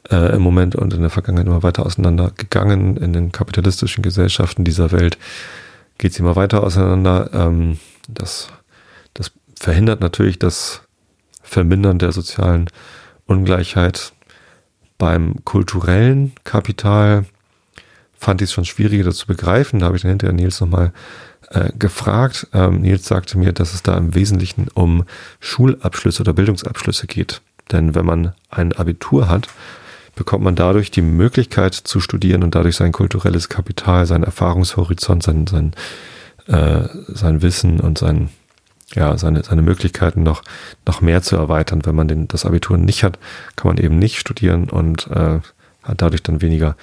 S1: äh, im Moment und in der Vergangenheit immer weiter auseinander gegangen. In den kapitalistischen Gesellschaften dieser Welt geht es immer weiter auseinander. Ähm, das, das verhindert natürlich das Vermindern der sozialen Ungleichheit. Beim kulturellen Kapital fand ich es schon schwieriger, das zu begreifen. Da habe ich dann hinterher Nils nochmal äh, gefragt. Ähm, Nils sagte mir, dass es da im Wesentlichen um Schulabschlüsse oder Bildungsabschlüsse geht. Denn wenn man ein Abitur hat, bekommt man dadurch die Möglichkeit zu studieren und dadurch sein kulturelles Kapital, sein Erfahrungshorizont, sein, sein, äh, sein Wissen und sein, ja, seine, seine Möglichkeiten noch, noch mehr zu erweitern. Wenn man den, das Abitur nicht hat, kann man eben nicht studieren und äh, hat dadurch dann weniger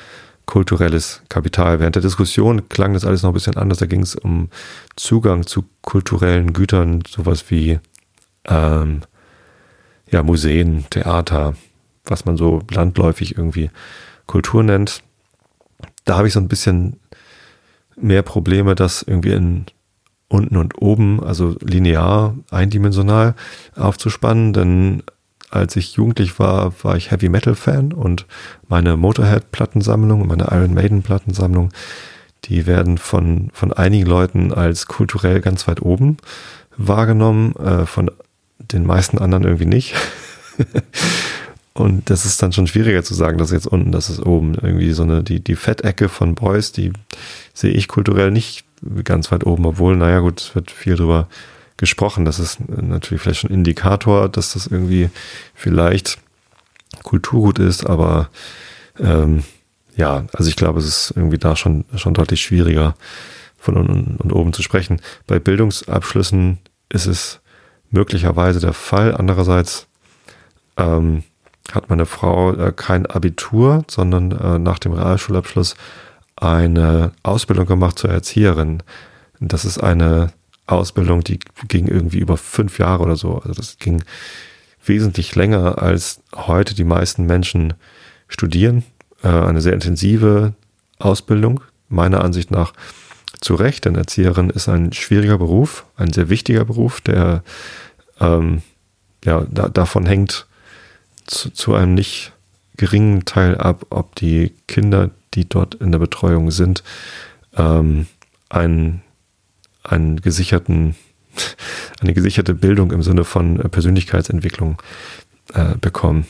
S1: kulturelles Kapital. Während der Diskussion klang das alles noch ein bisschen anders. Da ging es um Zugang zu kulturellen Gütern, sowas wie ähm, ja, Museen, Theater, was man so landläufig irgendwie Kultur nennt. Da habe ich so ein bisschen mehr Probleme, das irgendwie in unten und oben, also linear, eindimensional aufzuspannen, denn als ich jugendlich war, war ich Heavy Metal Fan und meine Motorhead Plattensammlung und meine Iron Maiden Plattensammlung, die werden von, von einigen Leuten als kulturell ganz weit oben wahrgenommen, äh, von den meisten anderen irgendwie nicht. und das ist dann schon schwieriger zu sagen, das ist jetzt unten, das ist oben. Irgendwie so eine, die, die Fettecke von Boys, die sehe ich kulturell nicht ganz weit oben, obwohl, naja gut, es wird viel drüber gesprochen. Das ist natürlich vielleicht schon ein Indikator, dass das irgendwie vielleicht Kulturgut ist, aber ähm, ja, also ich glaube, es ist irgendwie da schon, schon deutlich schwieriger von unten und oben zu sprechen. Bei Bildungsabschlüssen ist es möglicherweise der Fall. Andererseits ähm, hat meine Frau äh, kein Abitur, sondern äh, nach dem Realschulabschluss eine Ausbildung gemacht zur Erzieherin. Das ist eine Ausbildung, die ging irgendwie über fünf Jahre oder so. Also das ging wesentlich länger, als heute die meisten Menschen studieren. Äh, eine sehr intensive Ausbildung, meiner Ansicht nach zu Recht, denn Erzieherin ist ein schwieriger Beruf, ein sehr wichtiger Beruf, der ähm, ja, da, davon hängt zu, zu einem nicht geringen Teil ab, ob die Kinder, die dort in der Betreuung sind, ähm, einen einen gesicherten, eine gesicherte Bildung im Sinne von äh, Persönlichkeitsentwicklung äh, bekommen.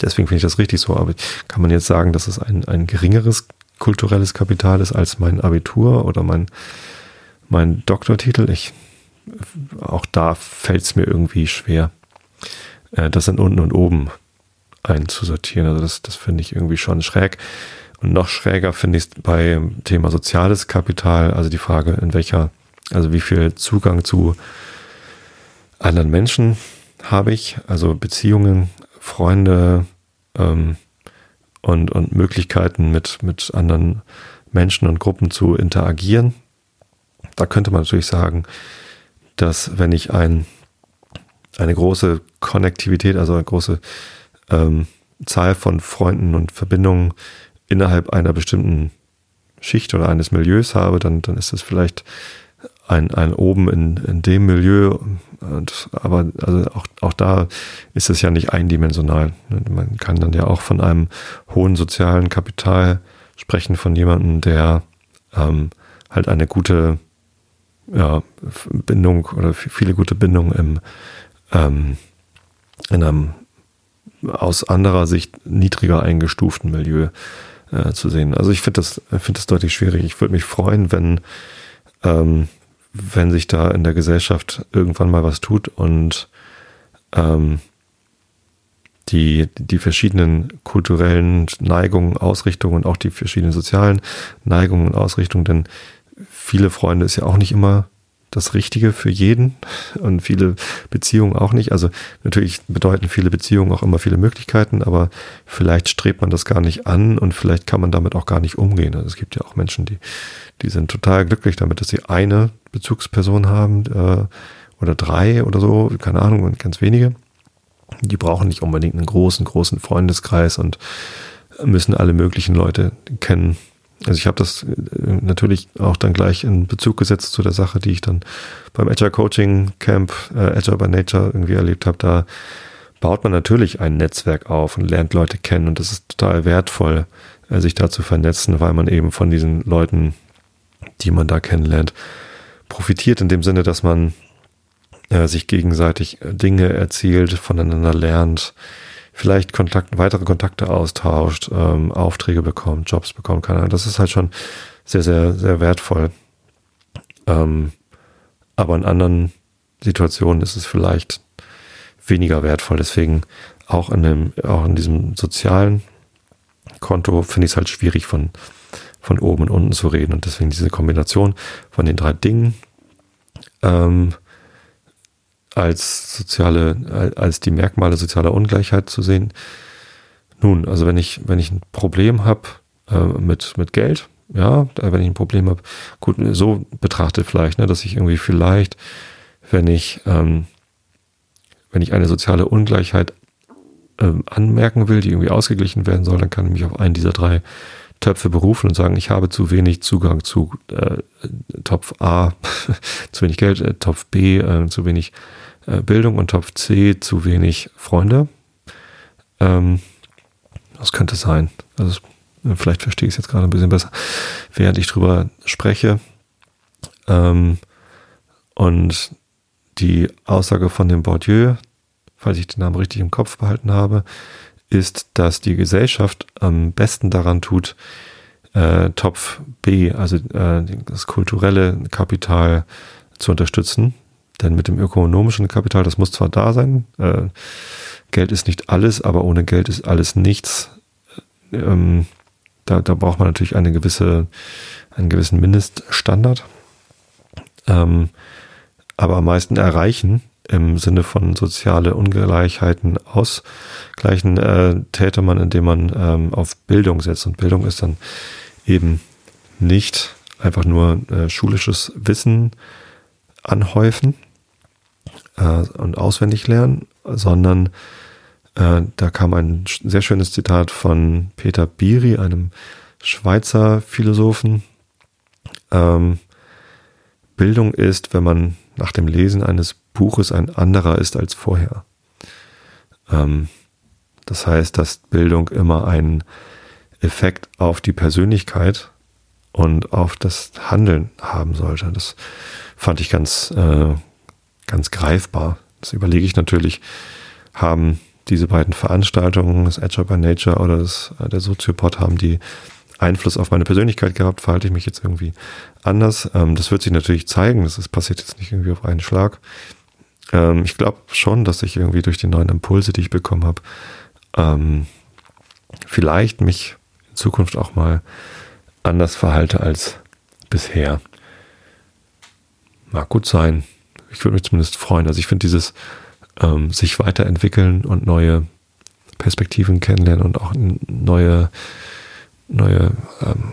S1: Deswegen finde ich das richtig so. Aber kann man jetzt sagen, dass es ein, ein geringeres kulturelles Kapital ist als mein Abitur oder mein, mein Doktortitel? Ich, auch da fällt es mir irgendwie schwer, äh, das in unten und oben einzusortieren. Also das, das finde ich irgendwie schon schräg. Und noch schräger finde ich es beim Thema soziales Kapital, also die Frage, in welcher also wie viel Zugang zu anderen Menschen habe ich, also Beziehungen, Freunde ähm, und, und Möglichkeiten mit, mit anderen Menschen und Gruppen zu interagieren. Da könnte man natürlich sagen, dass wenn ich ein, eine große Konnektivität, also eine große ähm, Zahl von Freunden und Verbindungen innerhalb einer bestimmten Schicht oder eines Milieus habe, dann, dann ist es vielleicht ein, ein oben in, in dem Milieu. Und, aber also auch, auch da ist es ja nicht eindimensional. Man kann dann ja auch von einem hohen sozialen Kapital sprechen, von jemandem, der ähm, halt eine gute ja, Bindung oder viele gute Bindungen im, ähm, in einem aus anderer Sicht niedriger eingestuften Milieu äh, zu sehen. Also ich finde das, finde das deutlich schwierig. Ich würde mich freuen, wenn ähm, wenn sich da in der Gesellschaft irgendwann mal was tut und ähm, die, die verschiedenen kulturellen Neigungen, Ausrichtungen und auch die verschiedenen sozialen Neigungen und Ausrichtungen, denn viele Freunde ist ja auch nicht immer das Richtige für jeden und viele Beziehungen auch nicht. Also natürlich bedeuten viele Beziehungen auch immer viele Möglichkeiten, aber vielleicht strebt man das gar nicht an und vielleicht kann man damit auch gar nicht umgehen. Also es gibt ja auch Menschen, die, die sind total glücklich damit, dass sie eine Bezugsperson haben äh, oder drei oder so, keine Ahnung, und ganz wenige. Die brauchen nicht unbedingt einen großen, großen Freundeskreis und müssen alle möglichen Leute kennen. Also ich habe das äh, natürlich auch dann gleich in Bezug gesetzt zu der Sache, die ich dann beim Agile Coaching Camp, äh, Agile by Nature irgendwie erlebt habe. Da baut man natürlich ein Netzwerk auf und lernt Leute kennen und das ist total wertvoll, äh, sich da zu vernetzen, weil man eben von diesen Leuten, die man da kennenlernt, profitiert in dem Sinne, dass man äh, sich gegenseitig äh, Dinge erzielt, voneinander lernt, vielleicht Kontakt, weitere Kontakte austauscht, ähm, Aufträge bekommt, Jobs bekommt, keine Ahnung. Das ist halt schon sehr, sehr, sehr wertvoll. Ähm, aber in anderen Situationen ist es vielleicht weniger wertvoll. Deswegen auch in dem, auch in diesem sozialen Konto finde ich es halt schwierig von, von oben und unten zu reden. Und deswegen diese Kombination von den drei Dingen ähm, als soziale, als die Merkmale sozialer Ungleichheit zu sehen. Nun, also wenn ich, wenn ich ein Problem habe äh, mit, mit Geld, ja, wenn ich ein Problem habe, gut, so betrachtet vielleicht, ne, dass ich irgendwie vielleicht, wenn ich, ähm, wenn ich eine soziale Ungleichheit ähm, anmerken will, die irgendwie ausgeglichen werden soll, dann kann ich mich auf einen dieser drei Töpfe berufen und sagen, ich habe zu wenig Zugang zu äh, Topf A, zu wenig Geld, äh, Topf B, äh, zu wenig äh, Bildung und Topf C, zu wenig Freunde. Ähm, das könnte sein. Also vielleicht verstehe ich es jetzt gerade ein bisschen besser, während ich drüber spreche. Ähm, und die Aussage von dem Bourdieu, falls ich den Namen richtig im Kopf behalten habe, ist, dass die Gesellschaft am besten daran tut, äh, Topf B, also äh, das kulturelle Kapital zu unterstützen. Denn mit dem ökonomischen Kapital, das muss zwar da sein, äh, Geld ist nicht alles, aber ohne Geld ist alles nichts. Ähm, da, da braucht man natürlich eine gewisse, einen gewissen Mindeststandard. Ähm, aber am meisten erreichen im Sinne von soziale Ungleichheiten ausgleichen, äh, täte man, indem man ähm, auf Bildung setzt. Und Bildung ist dann eben nicht einfach nur äh, schulisches Wissen anhäufen äh, und auswendig lernen, sondern äh, da kam ein sehr schönes Zitat von Peter Biri, einem Schweizer Philosophen. Ähm, Bildung ist, wenn man nach dem Lesen eines Buches ein anderer ist als vorher. Ähm, das heißt, dass Bildung immer einen Effekt auf die Persönlichkeit und auf das Handeln haben sollte. Das fand ich ganz, äh, ganz greifbar. Das überlege ich natürlich, haben diese beiden Veranstaltungen, das Agile by Nature oder das, äh, der Soziopod, haben die Einfluss auf meine Persönlichkeit gehabt? Verhalte ich mich jetzt irgendwie anders? Ähm, das wird sich natürlich zeigen. Das ist, passiert jetzt nicht irgendwie auf einen Schlag. Ähm, ich glaube schon, dass ich irgendwie durch die neuen Impulse, die ich bekommen habe, ähm, vielleicht mich in Zukunft auch mal anders verhalte als bisher. Mag gut sein. Ich würde mich zumindest freuen. Also ich finde dieses ähm, sich weiterentwickeln und neue Perspektiven kennenlernen und auch neue, neue ähm,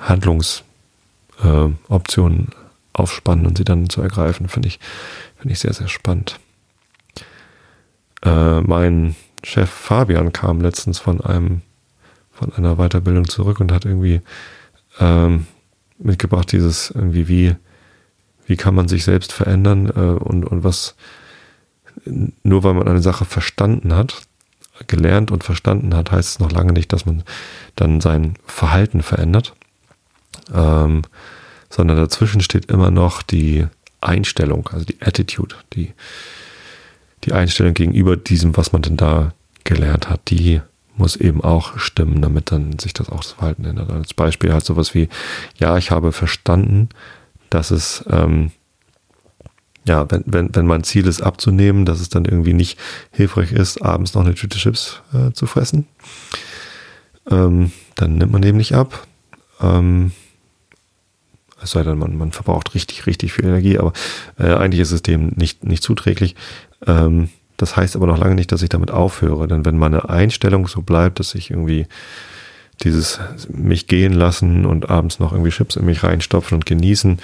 S1: Handlungsoptionen äh, aufspannen und sie dann zu ergreifen, finde ich, finde ich sehr, sehr spannend. Äh, mein Chef Fabian kam letztens von einem, von einer Weiterbildung zurück und hat irgendwie ähm, mitgebracht, dieses irgendwie, wie, wie kann man sich selbst verändern äh, und, und was, nur weil man eine Sache verstanden hat, gelernt und verstanden hat, heißt es noch lange nicht, dass man dann sein Verhalten verändert, ähm, sondern dazwischen steht immer noch die Einstellung, also die Attitude, die, die Einstellung gegenüber diesem, was man denn da gelernt hat, die muss eben auch stimmen, damit dann sich das auch das Verhalten ändert. Als Beispiel halt sowas wie, ja, ich habe verstanden, dass es ähm, ja, wenn, wenn, wenn mein Ziel ist abzunehmen, dass es dann irgendwie nicht hilfreich ist, abends noch eine Tüte Chips äh, zu fressen, ähm, dann nimmt man eben nicht ab. Ähm, es sei denn, man, man verbraucht richtig, richtig viel Energie, aber äh, eigentlich ist es dem nicht, nicht zuträglich. Ähm, das heißt aber noch lange nicht, dass ich damit aufhöre, denn wenn meine Einstellung so bleibt, dass ich irgendwie dieses mich gehen lassen und abends noch irgendwie Chips in mich reinstopfen und genießen,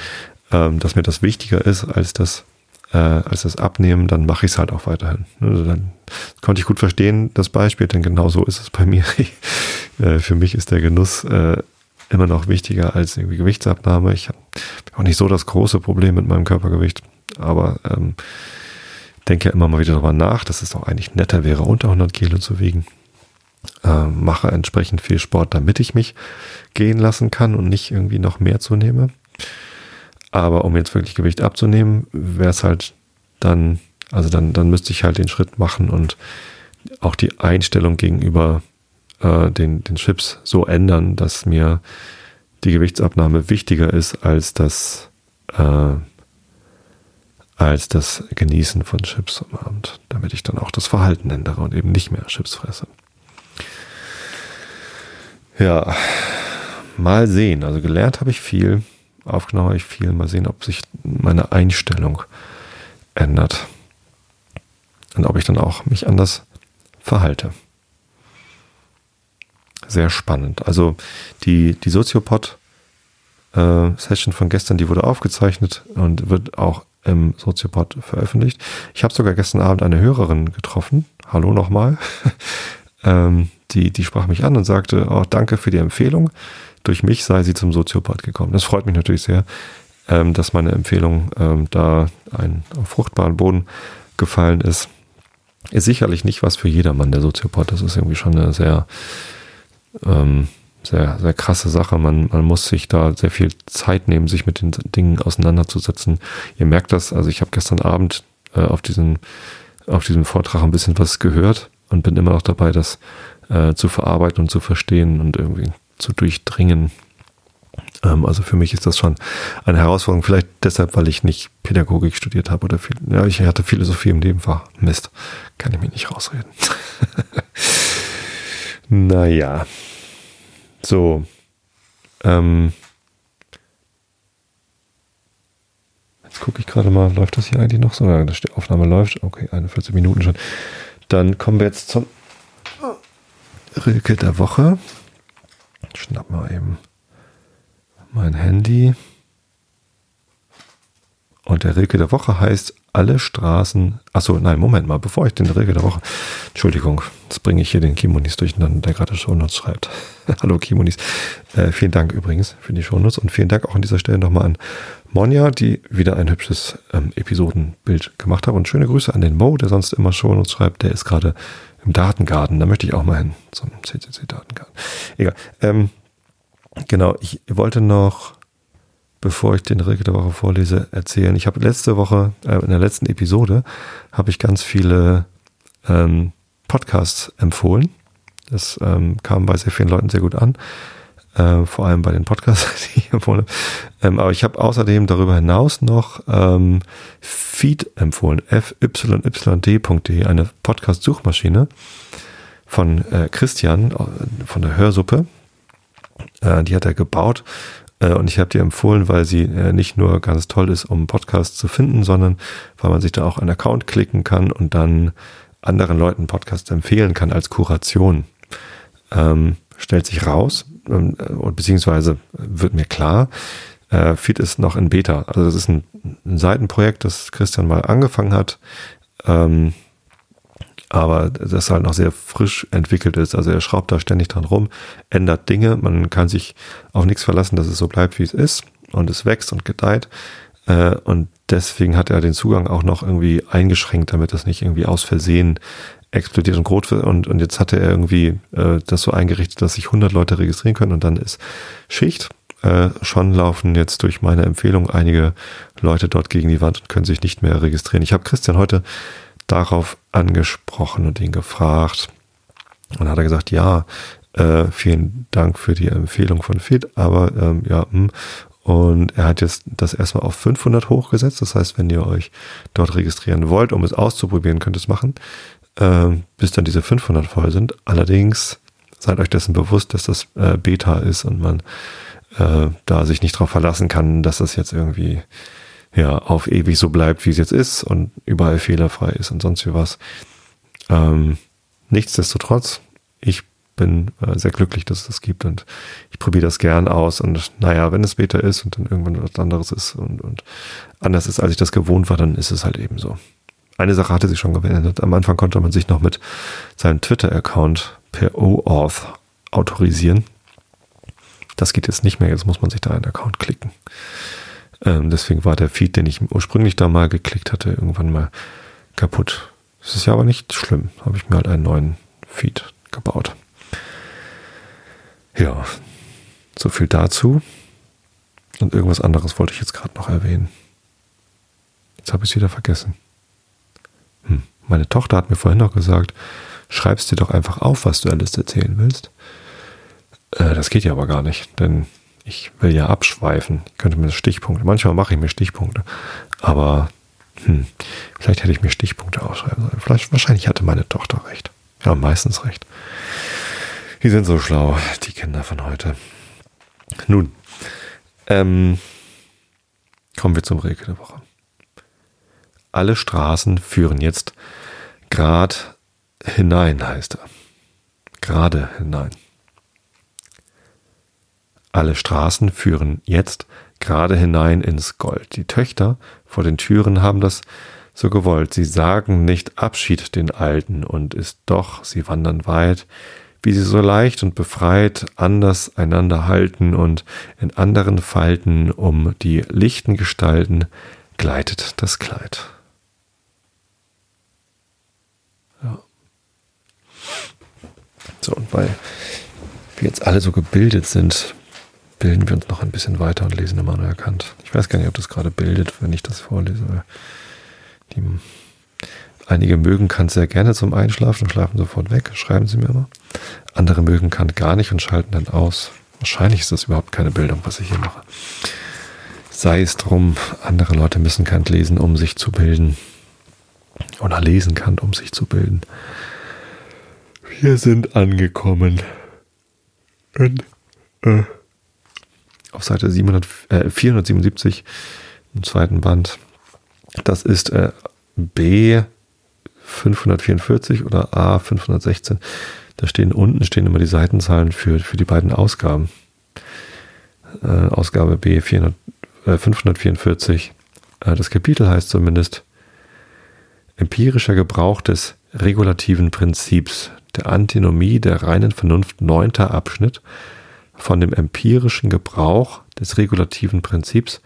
S1: ähm, dass mir das wichtiger ist als das äh, als das Abnehmen, dann mache ich es halt auch weiterhin. Also dann konnte ich gut verstehen, das Beispiel, denn genau so ist es bei mir. äh, für mich ist der Genuss äh, immer noch wichtiger als irgendwie Gewichtsabnahme. Ich habe auch nicht so das große Problem mit meinem Körpergewicht, aber ähm, denke immer mal wieder darüber nach, dass es auch eigentlich netter wäre, unter 100 Kilo zu wiegen. Äh, mache entsprechend viel Sport, damit ich mich gehen lassen kann und nicht irgendwie noch mehr zunehme. Aber um jetzt wirklich Gewicht abzunehmen, wäre es halt dann, also dann, dann müsste ich halt den Schritt machen und auch die Einstellung gegenüber äh, den, den Chips so ändern, dass mir die Gewichtsabnahme wichtiger ist als das, äh, als das Genießen von Chips am Abend, damit ich dann auch das Verhalten ändere und eben nicht mehr Chips fresse. Ja, mal sehen. Also gelernt habe ich viel, aufgenommen habe ich viel. Mal sehen, ob sich meine Einstellung ändert. Und ob ich dann auch mich anders verhalte. Sehr spannend. Also die, die Soziopod äh, von gestern, die wurde aufgezeichnet und wird auch im Soziopod veröffentlicht. Ich habe sogar gestern Abend eine Hörerin getroffen. Hallo nochmal. ähm, die, die sprach mich an und sagte, oh, danke für die Empfehlung. Durch mich sei sie zum Soziopath gekommen. Das freut mich natürlich sehr, ähm, dass meine Empfehlung ähm, da ein, auf fruchtbaren Boden gefallen ist. Ist sicherlich nicht was für jedermann, der Soziopath. Das ist irgendwie schon eine sehr, ähm, sehr, sehr krasse Sache. Man, man muss sich da sehr viel Zeit nehmen, sich mit den Dingen auseinanderzusetzen. Ihr merkt das, also ich habe gestern Abend äh, auf, diesen, auf diesem Vortrag ein bisschen was gehört und bin immer noch dabei, das äh, zu verarbeiten und zu verstehen und irgendwie zu durchdringen. Ähm, also für mich ist das schon eine Herausforderung, vielleicht deshalb, weil ich nicht Pädagogik studiert habe oder viel, ja, ich hatte Philosophie im Nebenfach. Mist, kann ich mir nicht rausreden. naja, so. Ähm, jetzt gucke ich gerade mal, läuft das hier eigentlich noch so? Ja, die Aufnahme läuft. Okay, 41 Minuten schon. Dann kommen wir jetzt zum Rilke der Woche. Schnapp mal eben mein Handy. Und der Rilke der Woche heißt alle Straßen. Achso, nein, Moment mal, bevor ich den Rilke der Woche. Entschuldigung, jetzt bringe ich hier den Kimonis durcheinander, der gerade Shownotes schreibt. Hallo Kimonis. Äh, vielen Dank übrigens für die Shownotes und vielen Dank auch an dieser Stelle nochmal an Monja, die wieder ein hübsches ähm, Episodenbild gemacht hat. Und schöne Grüße an den Mo, der sonst immer Shownotes schreibt. Der ist gerade im Datengarten. Da möchte ich auch mal hin. Zum CCC-Datengarten. Egal. Ähm, genau, ich wollte noch, bevor ich den Regel der Woche vorlese, erzählen. Ich habe letzte Woche, äh, in der letzten Episode, habe ich ganz viele ähm, Podcasts empfohlen. Das ähm, kam bei sehr vielen Leuten sehr gut an. Äh, vor allem bei den Podcasts, die ich empfohlen habe. Ähm, aber ich habe außerdem darüber hinaus noch ähm, Feed empfohlen, fyyd.de, eine Podcast-Suchmaschine von äh, Christian äh, von der Hörsuppe. Äh, die hat er gebaut äh, und ich habe die empfohlen, weil sie nicht nur ganz toll ist, um Podcasts zu finden, sondern weil man sich da auch einen Account klicken kann und dann anderen Leuten Podcasts empfehlen kann als Kuration. Ähm, stellt sich raus, ähm, beziehungsweise wird mir klar, äh, Feed ist noch in Beta. Also das ist ein, ein Seitenprojekt, das Christian mal angefangen hat, ähm, aber das halt noch sehr frisch entwickelt ist. Also er schraubt da ständig dran rum, ändert Dinge. Man kann sich auf nichts verlassen, dass es so bleibt, wie es ist und es wächst und gedeiht. Äh, und deswegen hat er den Zugang auch noch irgendwie eingeschränkt, damit das nicht irgendwie aus Versehen explodiert und rot. Und, und jetzt hatte er irgendwie äh, das so eingerichtet, dass sich 100 Leute registrieren können und dann ist Schicht. Äh, schon laufen jetzt durch meine Empfehlung einige Leute dort gegen die Wand und können sich nicht mehr registrieren. Ich habe Christian heute darauf angesprochen und ihn gefragt. Und hat er gesagt, ja, äh, vielen Dank für die Empfehlung von Fit, aber ähm, ja, mh. Hm. und er hat jetzt das erstmal auf 500 hochgesetzt. Das heißt, wenn ihr euch dort registrieren wollt, um es auszuprobieren, könnt ihr es machen äh, bis dann diese 500 voll sind. Allerdings seid euch dessen bewusst, dass das äh, Beta ist und man äh, da sich nicht darauf verlassen kann, dass das jetzt irgendwie ja auf ewig so bleibt, wie es jetzt ist und überall fehlerfrei ist und sonst wie was. Ähm, nichtsdestotrotz, ich bin äh, sehr glücklich, dass es das gibt und ich probiere das gern aus und naja, wenn es Beta ist und dann irgendwann was anderes ist und, und anders ist, als ich das gewohnt war, dann ist es halt eben so. Eine Sache hatte sich schon gewendet. Am Anfang konnte man sich noch mit seinem Twitter-Account per OAuth autorisieren. Das geht jetzt nicht mehr. Jetzt muss man sich da einen Account klicken. Ähm, deswegen war der Feed, den ich ursprünglich da mal geklickt hatte, irgendwann mal kaputt. Das ist ja aber nicht schlimm. Habe ich mir halt einen neuen Feed gebaut. Ja, so viel dazu. Und irgendwas anderes wollte ich jetzt gerade noch erwähnen. Jetzt habe ich es wieder vergessen. Hm. Meine Tochter hat mir vorhin noch gesagt, schreibst dir doch einfach auf, was du alles erzählen willst. Äh, das geht ja aber gar nicht, denn ich will ja abschweifen. Ich könnte mir Stichpunkte, manchmal mache ich mir Stichpunkte, aber hm, vielleicht hätte ich mir Stichpunkte aufschreiben sollen. Vielleicht, wahrscheinlich hatte meine Tochter recht. Ja, meistens recht. Die sind so schlau, die Kinder von heute. Nun, ähm, kommen wir zum Regel der Woche. Alle Straßen führen jetzt grad hinein, heißt er. Gerade hinein. Alle Straßen führen jetzt gerade hinein ins Gold. Die Töchter vor den Türen haben das so gewollt. Sie sagen nicht Abschied den Alten und ist doch, sie wandern weit, wie sie so leicht und befreit anders einander halten und in anderen Falten um die lichten Gestalten gleitet das Kleid. Ja. So, und weil wir jetzt alle so gebildet sind, bilden wir uns noch ein bisschen weiter und lesen Immanuel Kant. Ich weiß gar nicht, ob das gerade bildet, wenn ich das vorlese. Die, einige mögen Kant sehr gerne zum Einschlafen und schlafen sofort weg, schreiben sie mir immer. Andere mögen Kant gar nicht und schalten dann aus. Wahrscheinlich ist das überhaupt keine Bildung, was ich hier mache. Sei es drum, andere Leute müssen Kant lesen, um sich zu bilden. Oder lesen Kant, um sich zu bilden. Wir sind angekommen. In, äh, auf Seite 700, äh, 477 im zweiten Band. Das ist äh, B 544 oder A 516. Da stehen unten stehen immer die Seitenzahlen für, für die beiden Ausgaben. Äh, Ausgabe B 400, äh, 544. Äh, das Kapitel heißt zumindest Empirischer Gebrauch des regulativen Prinzips, der Antinomie der reinen Vernunft, neunter Abschnitt von dem empirischen Gebrauch des regulativen Prinzips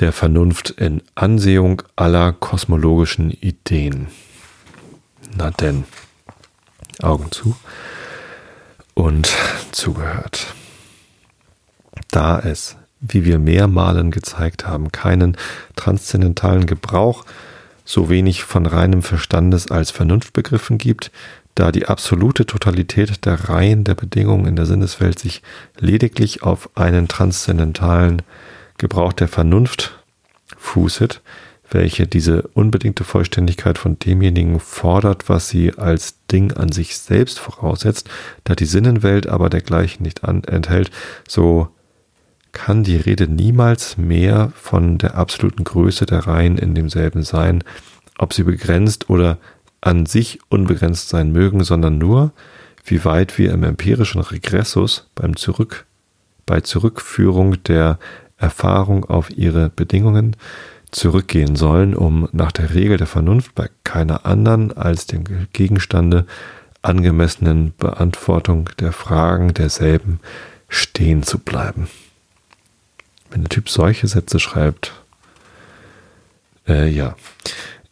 S1: der Vernunft in Ansehung aller kosmologischen Ideen. Na denn, Augen zu und zugehört. Da es, wie wir mehrmalen gezeigt haben, keinen transzendentalen Gebrauch so wenig von reinem Verstandes als Vernunftbegriffen gibt, da die absolute Totalität der Reihen der Bedingungen in der Sinneswelt sich lediglich auf einen transzendentalen Gebrauch der Vernunft fußet, welche diese unbedingte Vollständigkeit von demjenigen fordert, was sie als Ding an sich selbst voraussetzt, da die Sinnenwelt aber dergleichen nicht an, enthält, so kann die Rede niemals mehr von der absoluten Größe der Reihen in demselben sein, ob sie begrenzt oder an sich unbegrenzt sein mögen, sondern nur, wie weit wir im empirischen Regressus beim Zurück, bei Zurückführung der Erfahrung auf ihre Bedingungen zurückgehen sollen, um nach der Regel der Vernunft bei keiner anderen als dem Gegenstande angemessenen Beantwortung der Fragen derselben stehen zu bleiben. Wenn der Typ solche Sätze schreibt, äh, ja.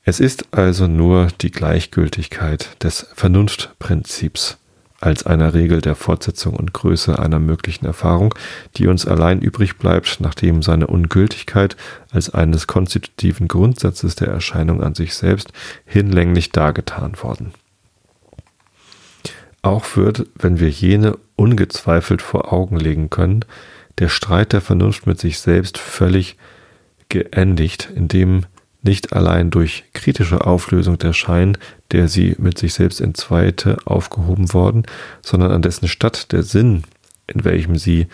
S1: Es ist also nur die Gleichgültigkeit des Vernunftprinzips als einer Regel der Fortsetzung und Größe einer möglichen Erfahrung, die uns allein übrig bleibt, nachdem seine Ungültigkeit als eines konstitutiven Grundsatzes der Erscheinung an sich selbst hinlänglich dargetan worden. Auch wird, wenn wir jene ungezweifelt vor Augen legen können, der Streit der Vernunft mit sich selbst völlig geendigt, indem nicht allein durch kritische Auflösung der Schein, der sie mit sich selbst entzweite, aufgehoben worden, sondern an dessen Statt der Sinn, in welchem sie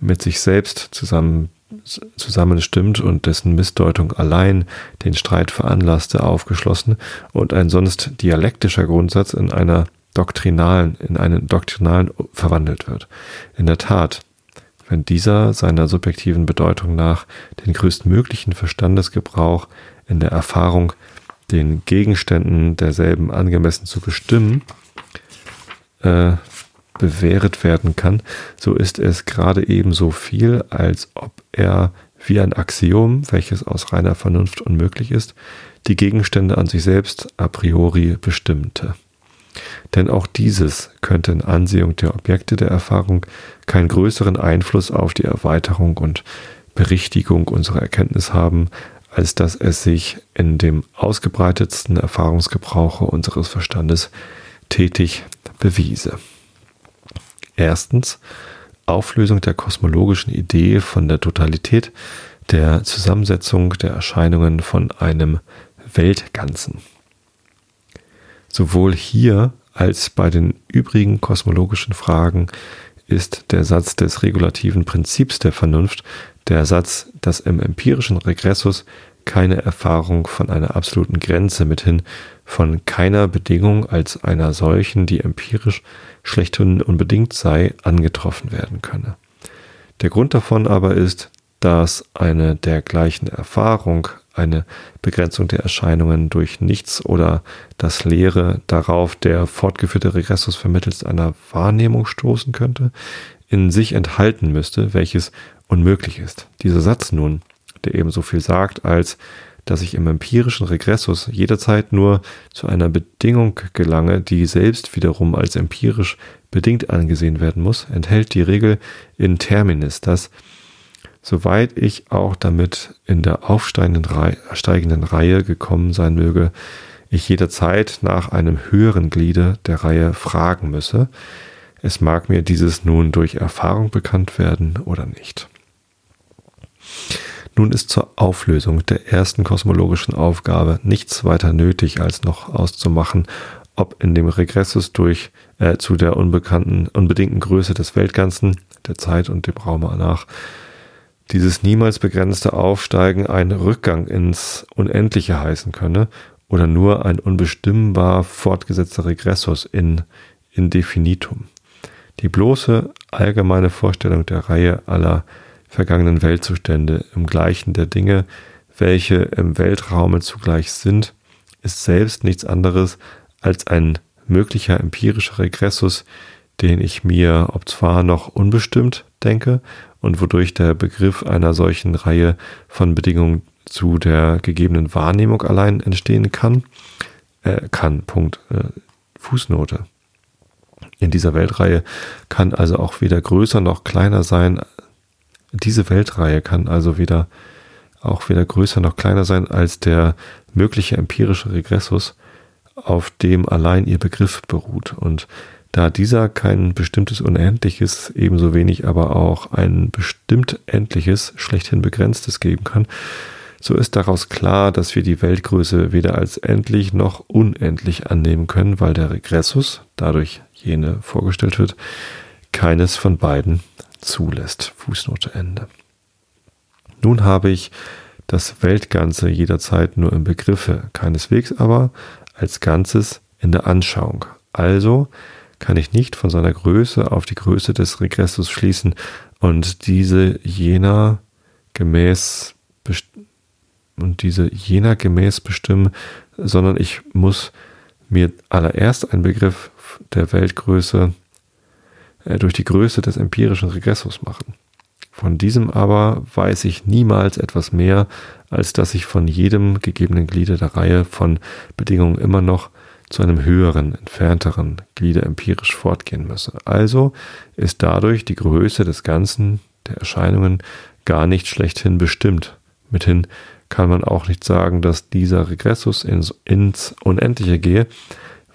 S1: mit sich selbst zusammen, zusammenstimmt und dessen Missdeutung allein den Streit veranlasste, aufgeschlossen und ein sonst dialektischer Grundsatz in einer doktrinalen, in einen doktrinalen verwandelt wird. In der Tat, wenn dieser seiner subjektiven Bedeutung nach den größtmöglichen Verstandesgebrauch in der Erfahrung, den Gegenständen derselben angemessen zu bestimmen, äh, bewähret werden kann, so ist es gerade ebenso viel, als ob er wie ein Axiom, welches aus reiner Vernunft unmöglich ist, die Gegenstände an sich selbst a priori bestimmte. Denn auch dieses könnte in Ansehung der Objekte der Erfahrung keinen größeren Einfluss auf die Erweiterung und Berichtigung unserer Erkenntnis haben, als dass es sich in dem ausgebreitetsten Erfahrungsgebrauche unseres Verstandes tätig bewiese. Erstens Auflösung der kosmologischen Idee von der Totalität der Zusammensetzung der Erscheinungen von einem Weltganzen. Sowohl hier als bei den übrigen kosmologischen Fragen ist der Satz des regulativen Prinzips der Vernunft der Satz, dass im empirischen Regressus keine Erfahrung von einer absoluten Grenze mithin von keiner Bedingung als einer solchen, die empirisch schlechthin unbedingt sei, angetroffen werden könne. Der Grund davon aber ist, dass eine dergleichen Erfahrung eine Begrenzung der Erscheinungen durch nichts oder das Leere darauf der fortgeführte Regressus vermittels einer Wahrnehmung stoßen könnte, in sich enthalten müsste, welches unmöglich ist. Dieser Satz nun, der ebenso viel sagt, als dass ich im empirischen Regressus jederzeit nur zu einer Bedingung gelange, die selbst wiederum als empirisch bedingt angesehen werden muss, enthält die Regel in Terminis, dass soweit ich auch damit in der aufsteigenden Reihe, Reihe gekommen sein möge, ich jederzeit nach einem höheren Gliede der Reihe fragen müsse. Es mag mir dieses nun durch Erfahrung bekannt werden oder nicht. Nun ist zur Auflösung der ersten kosmologischen Aufgabe nichts weiter nötig, als noch auszumachen, ob in dem Regressus durch äh, zu der unbekannten, unbedingten Größe des Weltganzen, der Zeit und dem Raum nach dieses niemals begrenzte Aufsteigen ein Rückgang ins Unendliche heißen könne oder nur ein unbestimmbar fortgesetzter Regressus in Indefinitum. Die bloße allgemeine Vorstellung der Reihe aller vergangenen Weltzustände im Gleichen der Dinge, welche im Weltraume zugleich sind, ist selbst nichts anderes als ein möglicher empirischer Regressus, den ich mir, ob zwar noch unbestimmt, denke und wodurch der Begriff einer solchen Reihe von Bedingungen zu der gegebenen Wahrnehmung allein entstehen kann, äh, kann, Punkt, äh, Fußnote. In dieser Weltreihe kann also auch weder größer noch kleiner sein. Diese Weltreihe kann also weder auch weder größer noch kleiner sein als der mögliche empirische Regressus, auf dem allein ihr Begriff beruht. Und da dieser kein bestimmtes Unendliches, ebenso wenig aber auch ein bestimmt Endliches, schlechthin Begrenztes geben kann, so ist daraus klar, dass wir die Weltgröße weder als endlich noch unendlich annehmen können, weil der Regressus, dadurch jene vorgestellt wird, keines von beiden zulässt. Fußnote Ende. Nun habe ich das Weltganze jederzeit nur im Begriffe, keineswegs aber als Ganzes in der Anschauung. Also kann ich nicht von seiner Größe auf die Größe des Regressus schließen und diese jener gemäß und diese jener gemäß bestimmen, sondern ich muss mir allererst einen Begriff der Weltgröße äh, durch die Größe des empirischen Regressus machen. Von diesem aber weiß ich niemals etwas mehr, als dass ich von jedem gegebenen Gliede der Reihe von Bedingungen immer noch zu einem höheren, entfernteren Glieder empirisch fortgehen müsse. Also ist dadurch die Größe des Ganzen der Erscheinungen gar nicht schlechthin bestimmt. Mithin kann man auch nicht sagen, dass dieser Regressus ins, ins Unendliche gehe,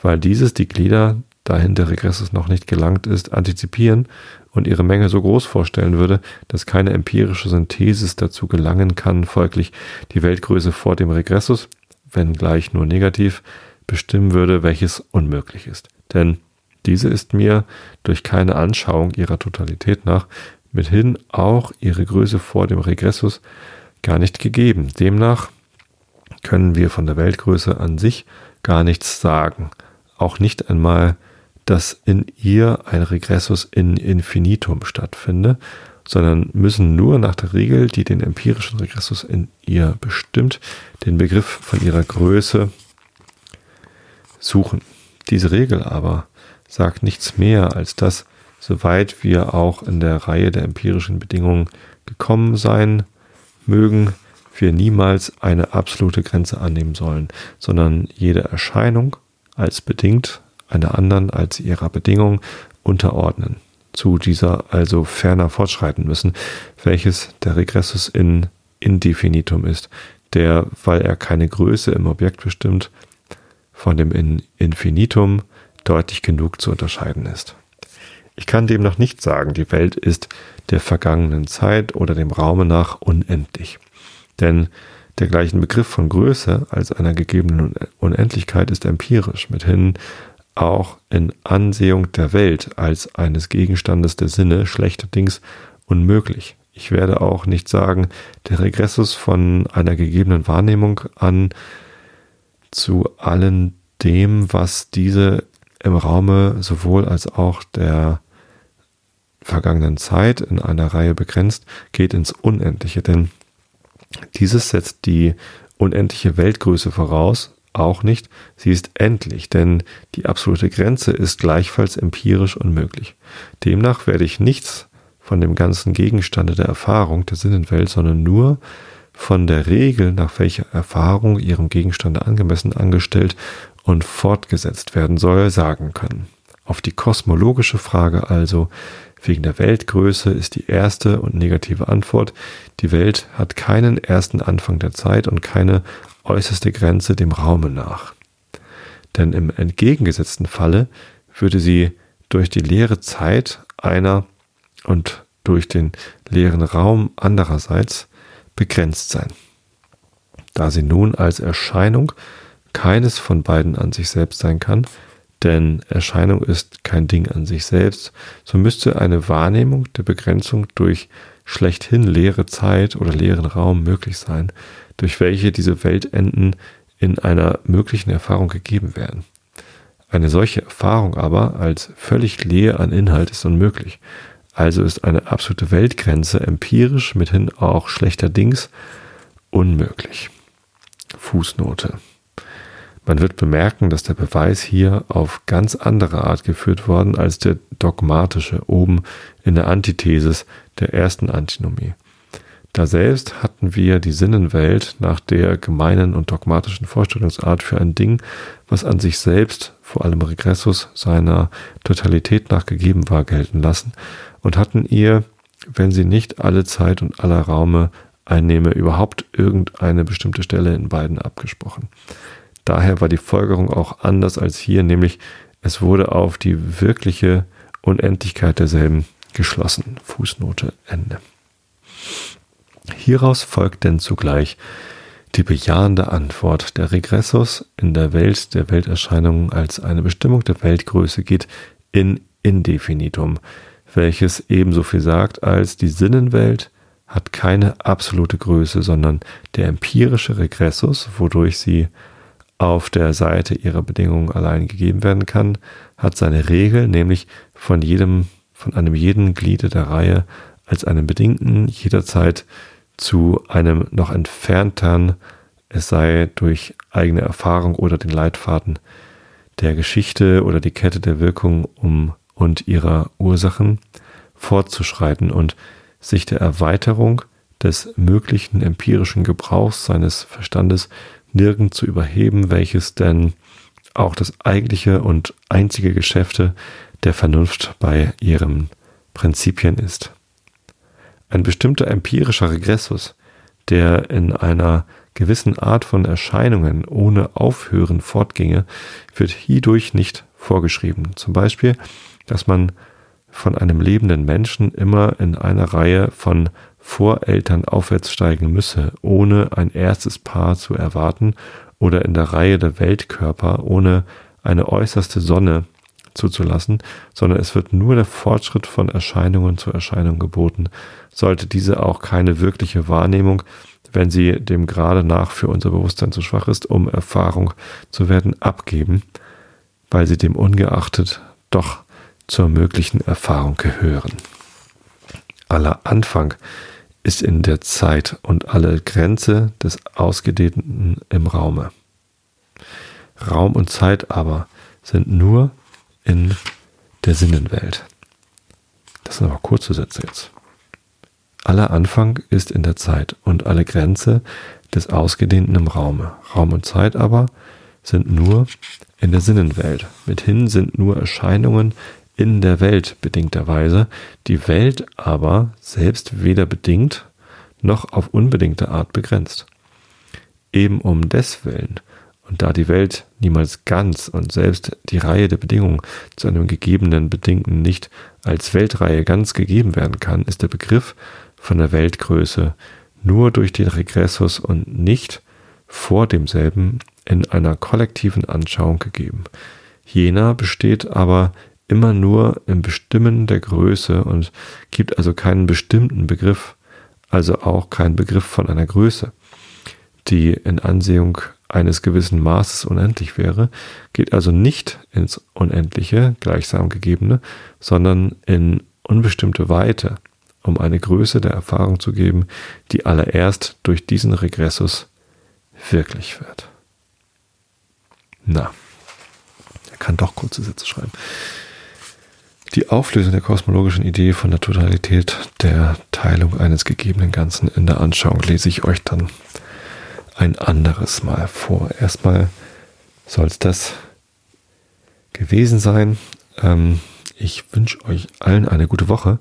S1: weil dieses die Glieder, dahin der Regressus noch nicht gelangt ist, antizipieren und ihre Menge so groß vorstellen würde, dass keine empirische Synthesis dazu gelangen kann, folglich die Weltgröße vor dem Regressus, wenn gleich nur negativ, bestimmen würde, welches unmöglich ist. Denn diese ist mir durch keine Anschauung ihrer Totalität nach mithin auch ihre Größe vor dem Regressus gar nicht gegeben. Demnach können wir von der Weltgröße an sich gar nichts sagen. Auch nicht einmal, dass in ihr ein Regressus in Infinitum stattfinde, sondern müssen nur nach der Regel, die den empirischen Regressus in ihr bestimmt, den Begriff von ihrer Größe suchen. Diese Regel aber sagt nichts mehr als dass, soweit wir auch in der Reihe der empirischen Bedingungen gekommen sein mögen, wir niemals eine absolute Grenze annehmen sollen, sondern jede Erscheinung als bedingt einer anderen als ihrer Bedingung unterordnen, zu dieser also ferner fortschreiten müssen, welches der Regressus in Indefinitum ist, der, weil er keine Größe im Objekt bestimmt, von dem in Infinitum deutlich genug zu unterscheiden ist. Ich kann demnach nicht sagen, die Welt ist der vergangenen Zeit oder dem Raume nach unendlich. Denn der gleichen Begriff von Größe als einer gegebenen Unendlichkeit ist empirisch, mithin auch in Ansehung der Welt als eines Gegenstandes der Sinne schlechterdings unmöglich. Ich werde auch nicht sagen, der Regressus von einer gegebenen Wahrnehmung an zu allen dem, was diese im Raume sowohl als auch der vergangenen Zeit in einer Reihe begrenzt, geht ins Unendliche, denn dieses setzt die unendliche Weltgröße voraus, auch nicht, sie ist endlich, denn die absolute Grenze ist gleichfalls empirisch unmöglich. Demnach werde ich nichts von dem ganzen Gegenstande der Erfahrung der Sinnenwelt, sondern nur von der Regel, nach welcher Erfahrung ihrem Gegenstande angemessen angestellt und fortgesetzt werden soll, sagen können. Auf die kosmologische Frage also wegen der Weltgröße ist die erste und negative Antwort, die Welt hat keinen ersten Anfang der Zeit und keine äußerste Grenze dem Raume nach. Denn im entgegengesetzten Falle würde sie durch die leere Zeit einer und durch den leeren Raum andererseits begrenzt sein. Da sie nun als Erscheinung keines von beiden an sich selbst sein kann, denn Erscheinung ist kein Ding an sich selbst, so müsste eine Wahrnehmung der Begrenzung durch schlechthin leere Zeit oder leeren Raum möglich sein, durch welche diese Weltenden in einer möglichen Erfahrung gegeben werden. Eine solche Erfahrung aber als völlig leer an Inhalt ist unmöglich. Also ist eine absolute Weltgrenze empirisch mithin auch schlechterdings unmöglich. Fußnote. Man wird bemerken, dass der Beweis hier auf ganz andere Art geführt worden als der dogmatische oben in der Antithesis der ersten Antinomie. Da selbst hatten wir die Sinnenwelt nach der gemeinen und dogmatischen Vorstellungsart für ein Ding, was an sich selbst, vor allem Regressus, seiner Totalität nach gegeben war, gelten lassen und hatten ihr, wenn sie nicht alle Zeit und aller Raume einnehme, überhaupt irgendeine bestimmte Stelle in beiden abgesprochen. Daher war die Folgerung auch anders als hier, nämlich es wurde auf die wirkliche Unendlichkeit derselben geschlossen. Fußnote Ende. Hieraus folgt denn zugleich die bejahende Antwort. Der Regressus in der Welt der Welterscheinungen als eine Bestimmung der Weltgröße geht in Indefinitum, welches ebenso viel sagt als die Sinnenwelt hat keine absolute Größe, sondern der empirische Regressus, wodurch sie auf der Seite ihrer Bedingungen allein gegeben werden kann, hat seine Regel, nämlich von jedem, von einem jeden Gliede der Reihe als einem bedingten jederzeit zu einem noch entfernteren, es sei durch eigene Erfahrung oder den Leitfaden der Geschichte oder die Kette der Wirkung um und ihrer Ursachen fortzuschreiten und sich der Erweiterung des möglichen empirischen Gebrauchs seines Verstandes nirgend zu überheben, welches denn auch das eigentliche und einzige Geschäfte der Vernunft bei ihren Prinzipien ist. Ein bestimmter empirischer Regressus, der in einer gewissen Art von Erscheinungen ohne Aufhören fortginge, wird hierdurch nicht vorgeschrieben. Zum Beispiel, dass man von einem lebenden Menschen immer in einer Reihe von Voreltern aufwärts steigen müsse, ohne ein erstes Paar zu erwarten oder in der Reihe der Weltkörper ohne eine äußerste Sonne zuzulassen, sondern es wird nur der Fortschritt von Erscheinungen zu Erscheinung geboten, sollte diese auch keine wirkliche Wahrnehmung, wenn sie dem Grade nach für unser Bewusstsein zu schwach ist, um Erfahrung zu werden, abgeben, weil sie dem ungeachtet doch zur möglichen Erfahrung gehören. Aller Anfang ist in der Zeit und alle Grenze des Ausgedehnten im Raume. Raum und Zeit aber sind nur in der Sinnenwelt. Das sind aber kurze Sätze jetzt. Aller Anfang ist in der Zeit und alle Grenze des Ausgedehnten im Raume. Raum und Zeit aber sind nur in der Sinnenwelt. Mithin sind nur Erscheinungen in der Welt bedingterweise, die Welt aber selbst weder bedingt noch auf unbedingte Art begrenzt. Eben um deswillen und da die Welt niemals ganz und selbst die Reihe der Bedingungen zu einem gegebenen Bedingten nicht als Weltreihe ganz gegeben werden kann, ist der Begriff von der Weltgröße nur durch den Regressus und nicht vor demselben in einer kollektiven Anschauung gegeben. Jener besteht aber immer nur im Bestimmen der Größe und gibt also keinen bestimmten Begriff, also auch keinen Begriff von einer Größe, die in Ansehung eines gewissen Maßes unendlich wäre, geht also nicht ins Unendliche, gleichsam gegebene, sondern in unbestimmte Weite, um eine Größe der Erfahrung zu geben, die allererst durch diesen Regressus wirklich wird. Na, er kann doch kurze Sätze schreiben. Die Auflösung der kosmologischen Idee von der Totalität der Teilung eines gegebenen Ganzen in der Anschauung lese ich euch dann ein anderes Mal vor. Erstmal soll es das gewesen sein. Ähm, ich wünsche euch allen eine gute Woche.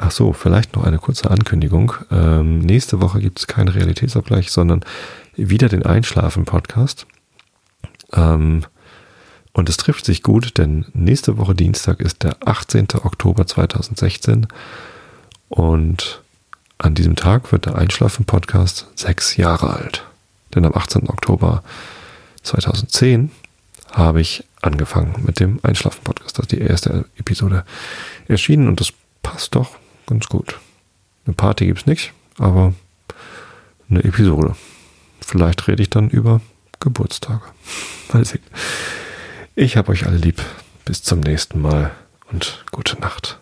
S1: Ach so, vielleicht noch eine kurze Ankündigung. Ähm, nächste Woche gibt es keinen Realitätsabgleich, sondern wieder den Einschlafen-Podcast. Ähm, und es trifft sich gut, denn nächste Woche Dienstag ist der 18. Oktober 2016 und an diesem Tag wird der Einschlafen-Podcast sechs Jahre alt. Denn am 18. Oktober 2010 habe ich angefangen mit dem Einschlafen-Podcast. Das ist die erste Episode erschienen und das passt doch ganz gut. Eine Party gibt es nicht, aber eine Episode. Vielleicht rede ich dann über Geburtstage. Mal sehen. Ich habe euch alle lieb. Bis zum nächsten Mal und gute Nacht.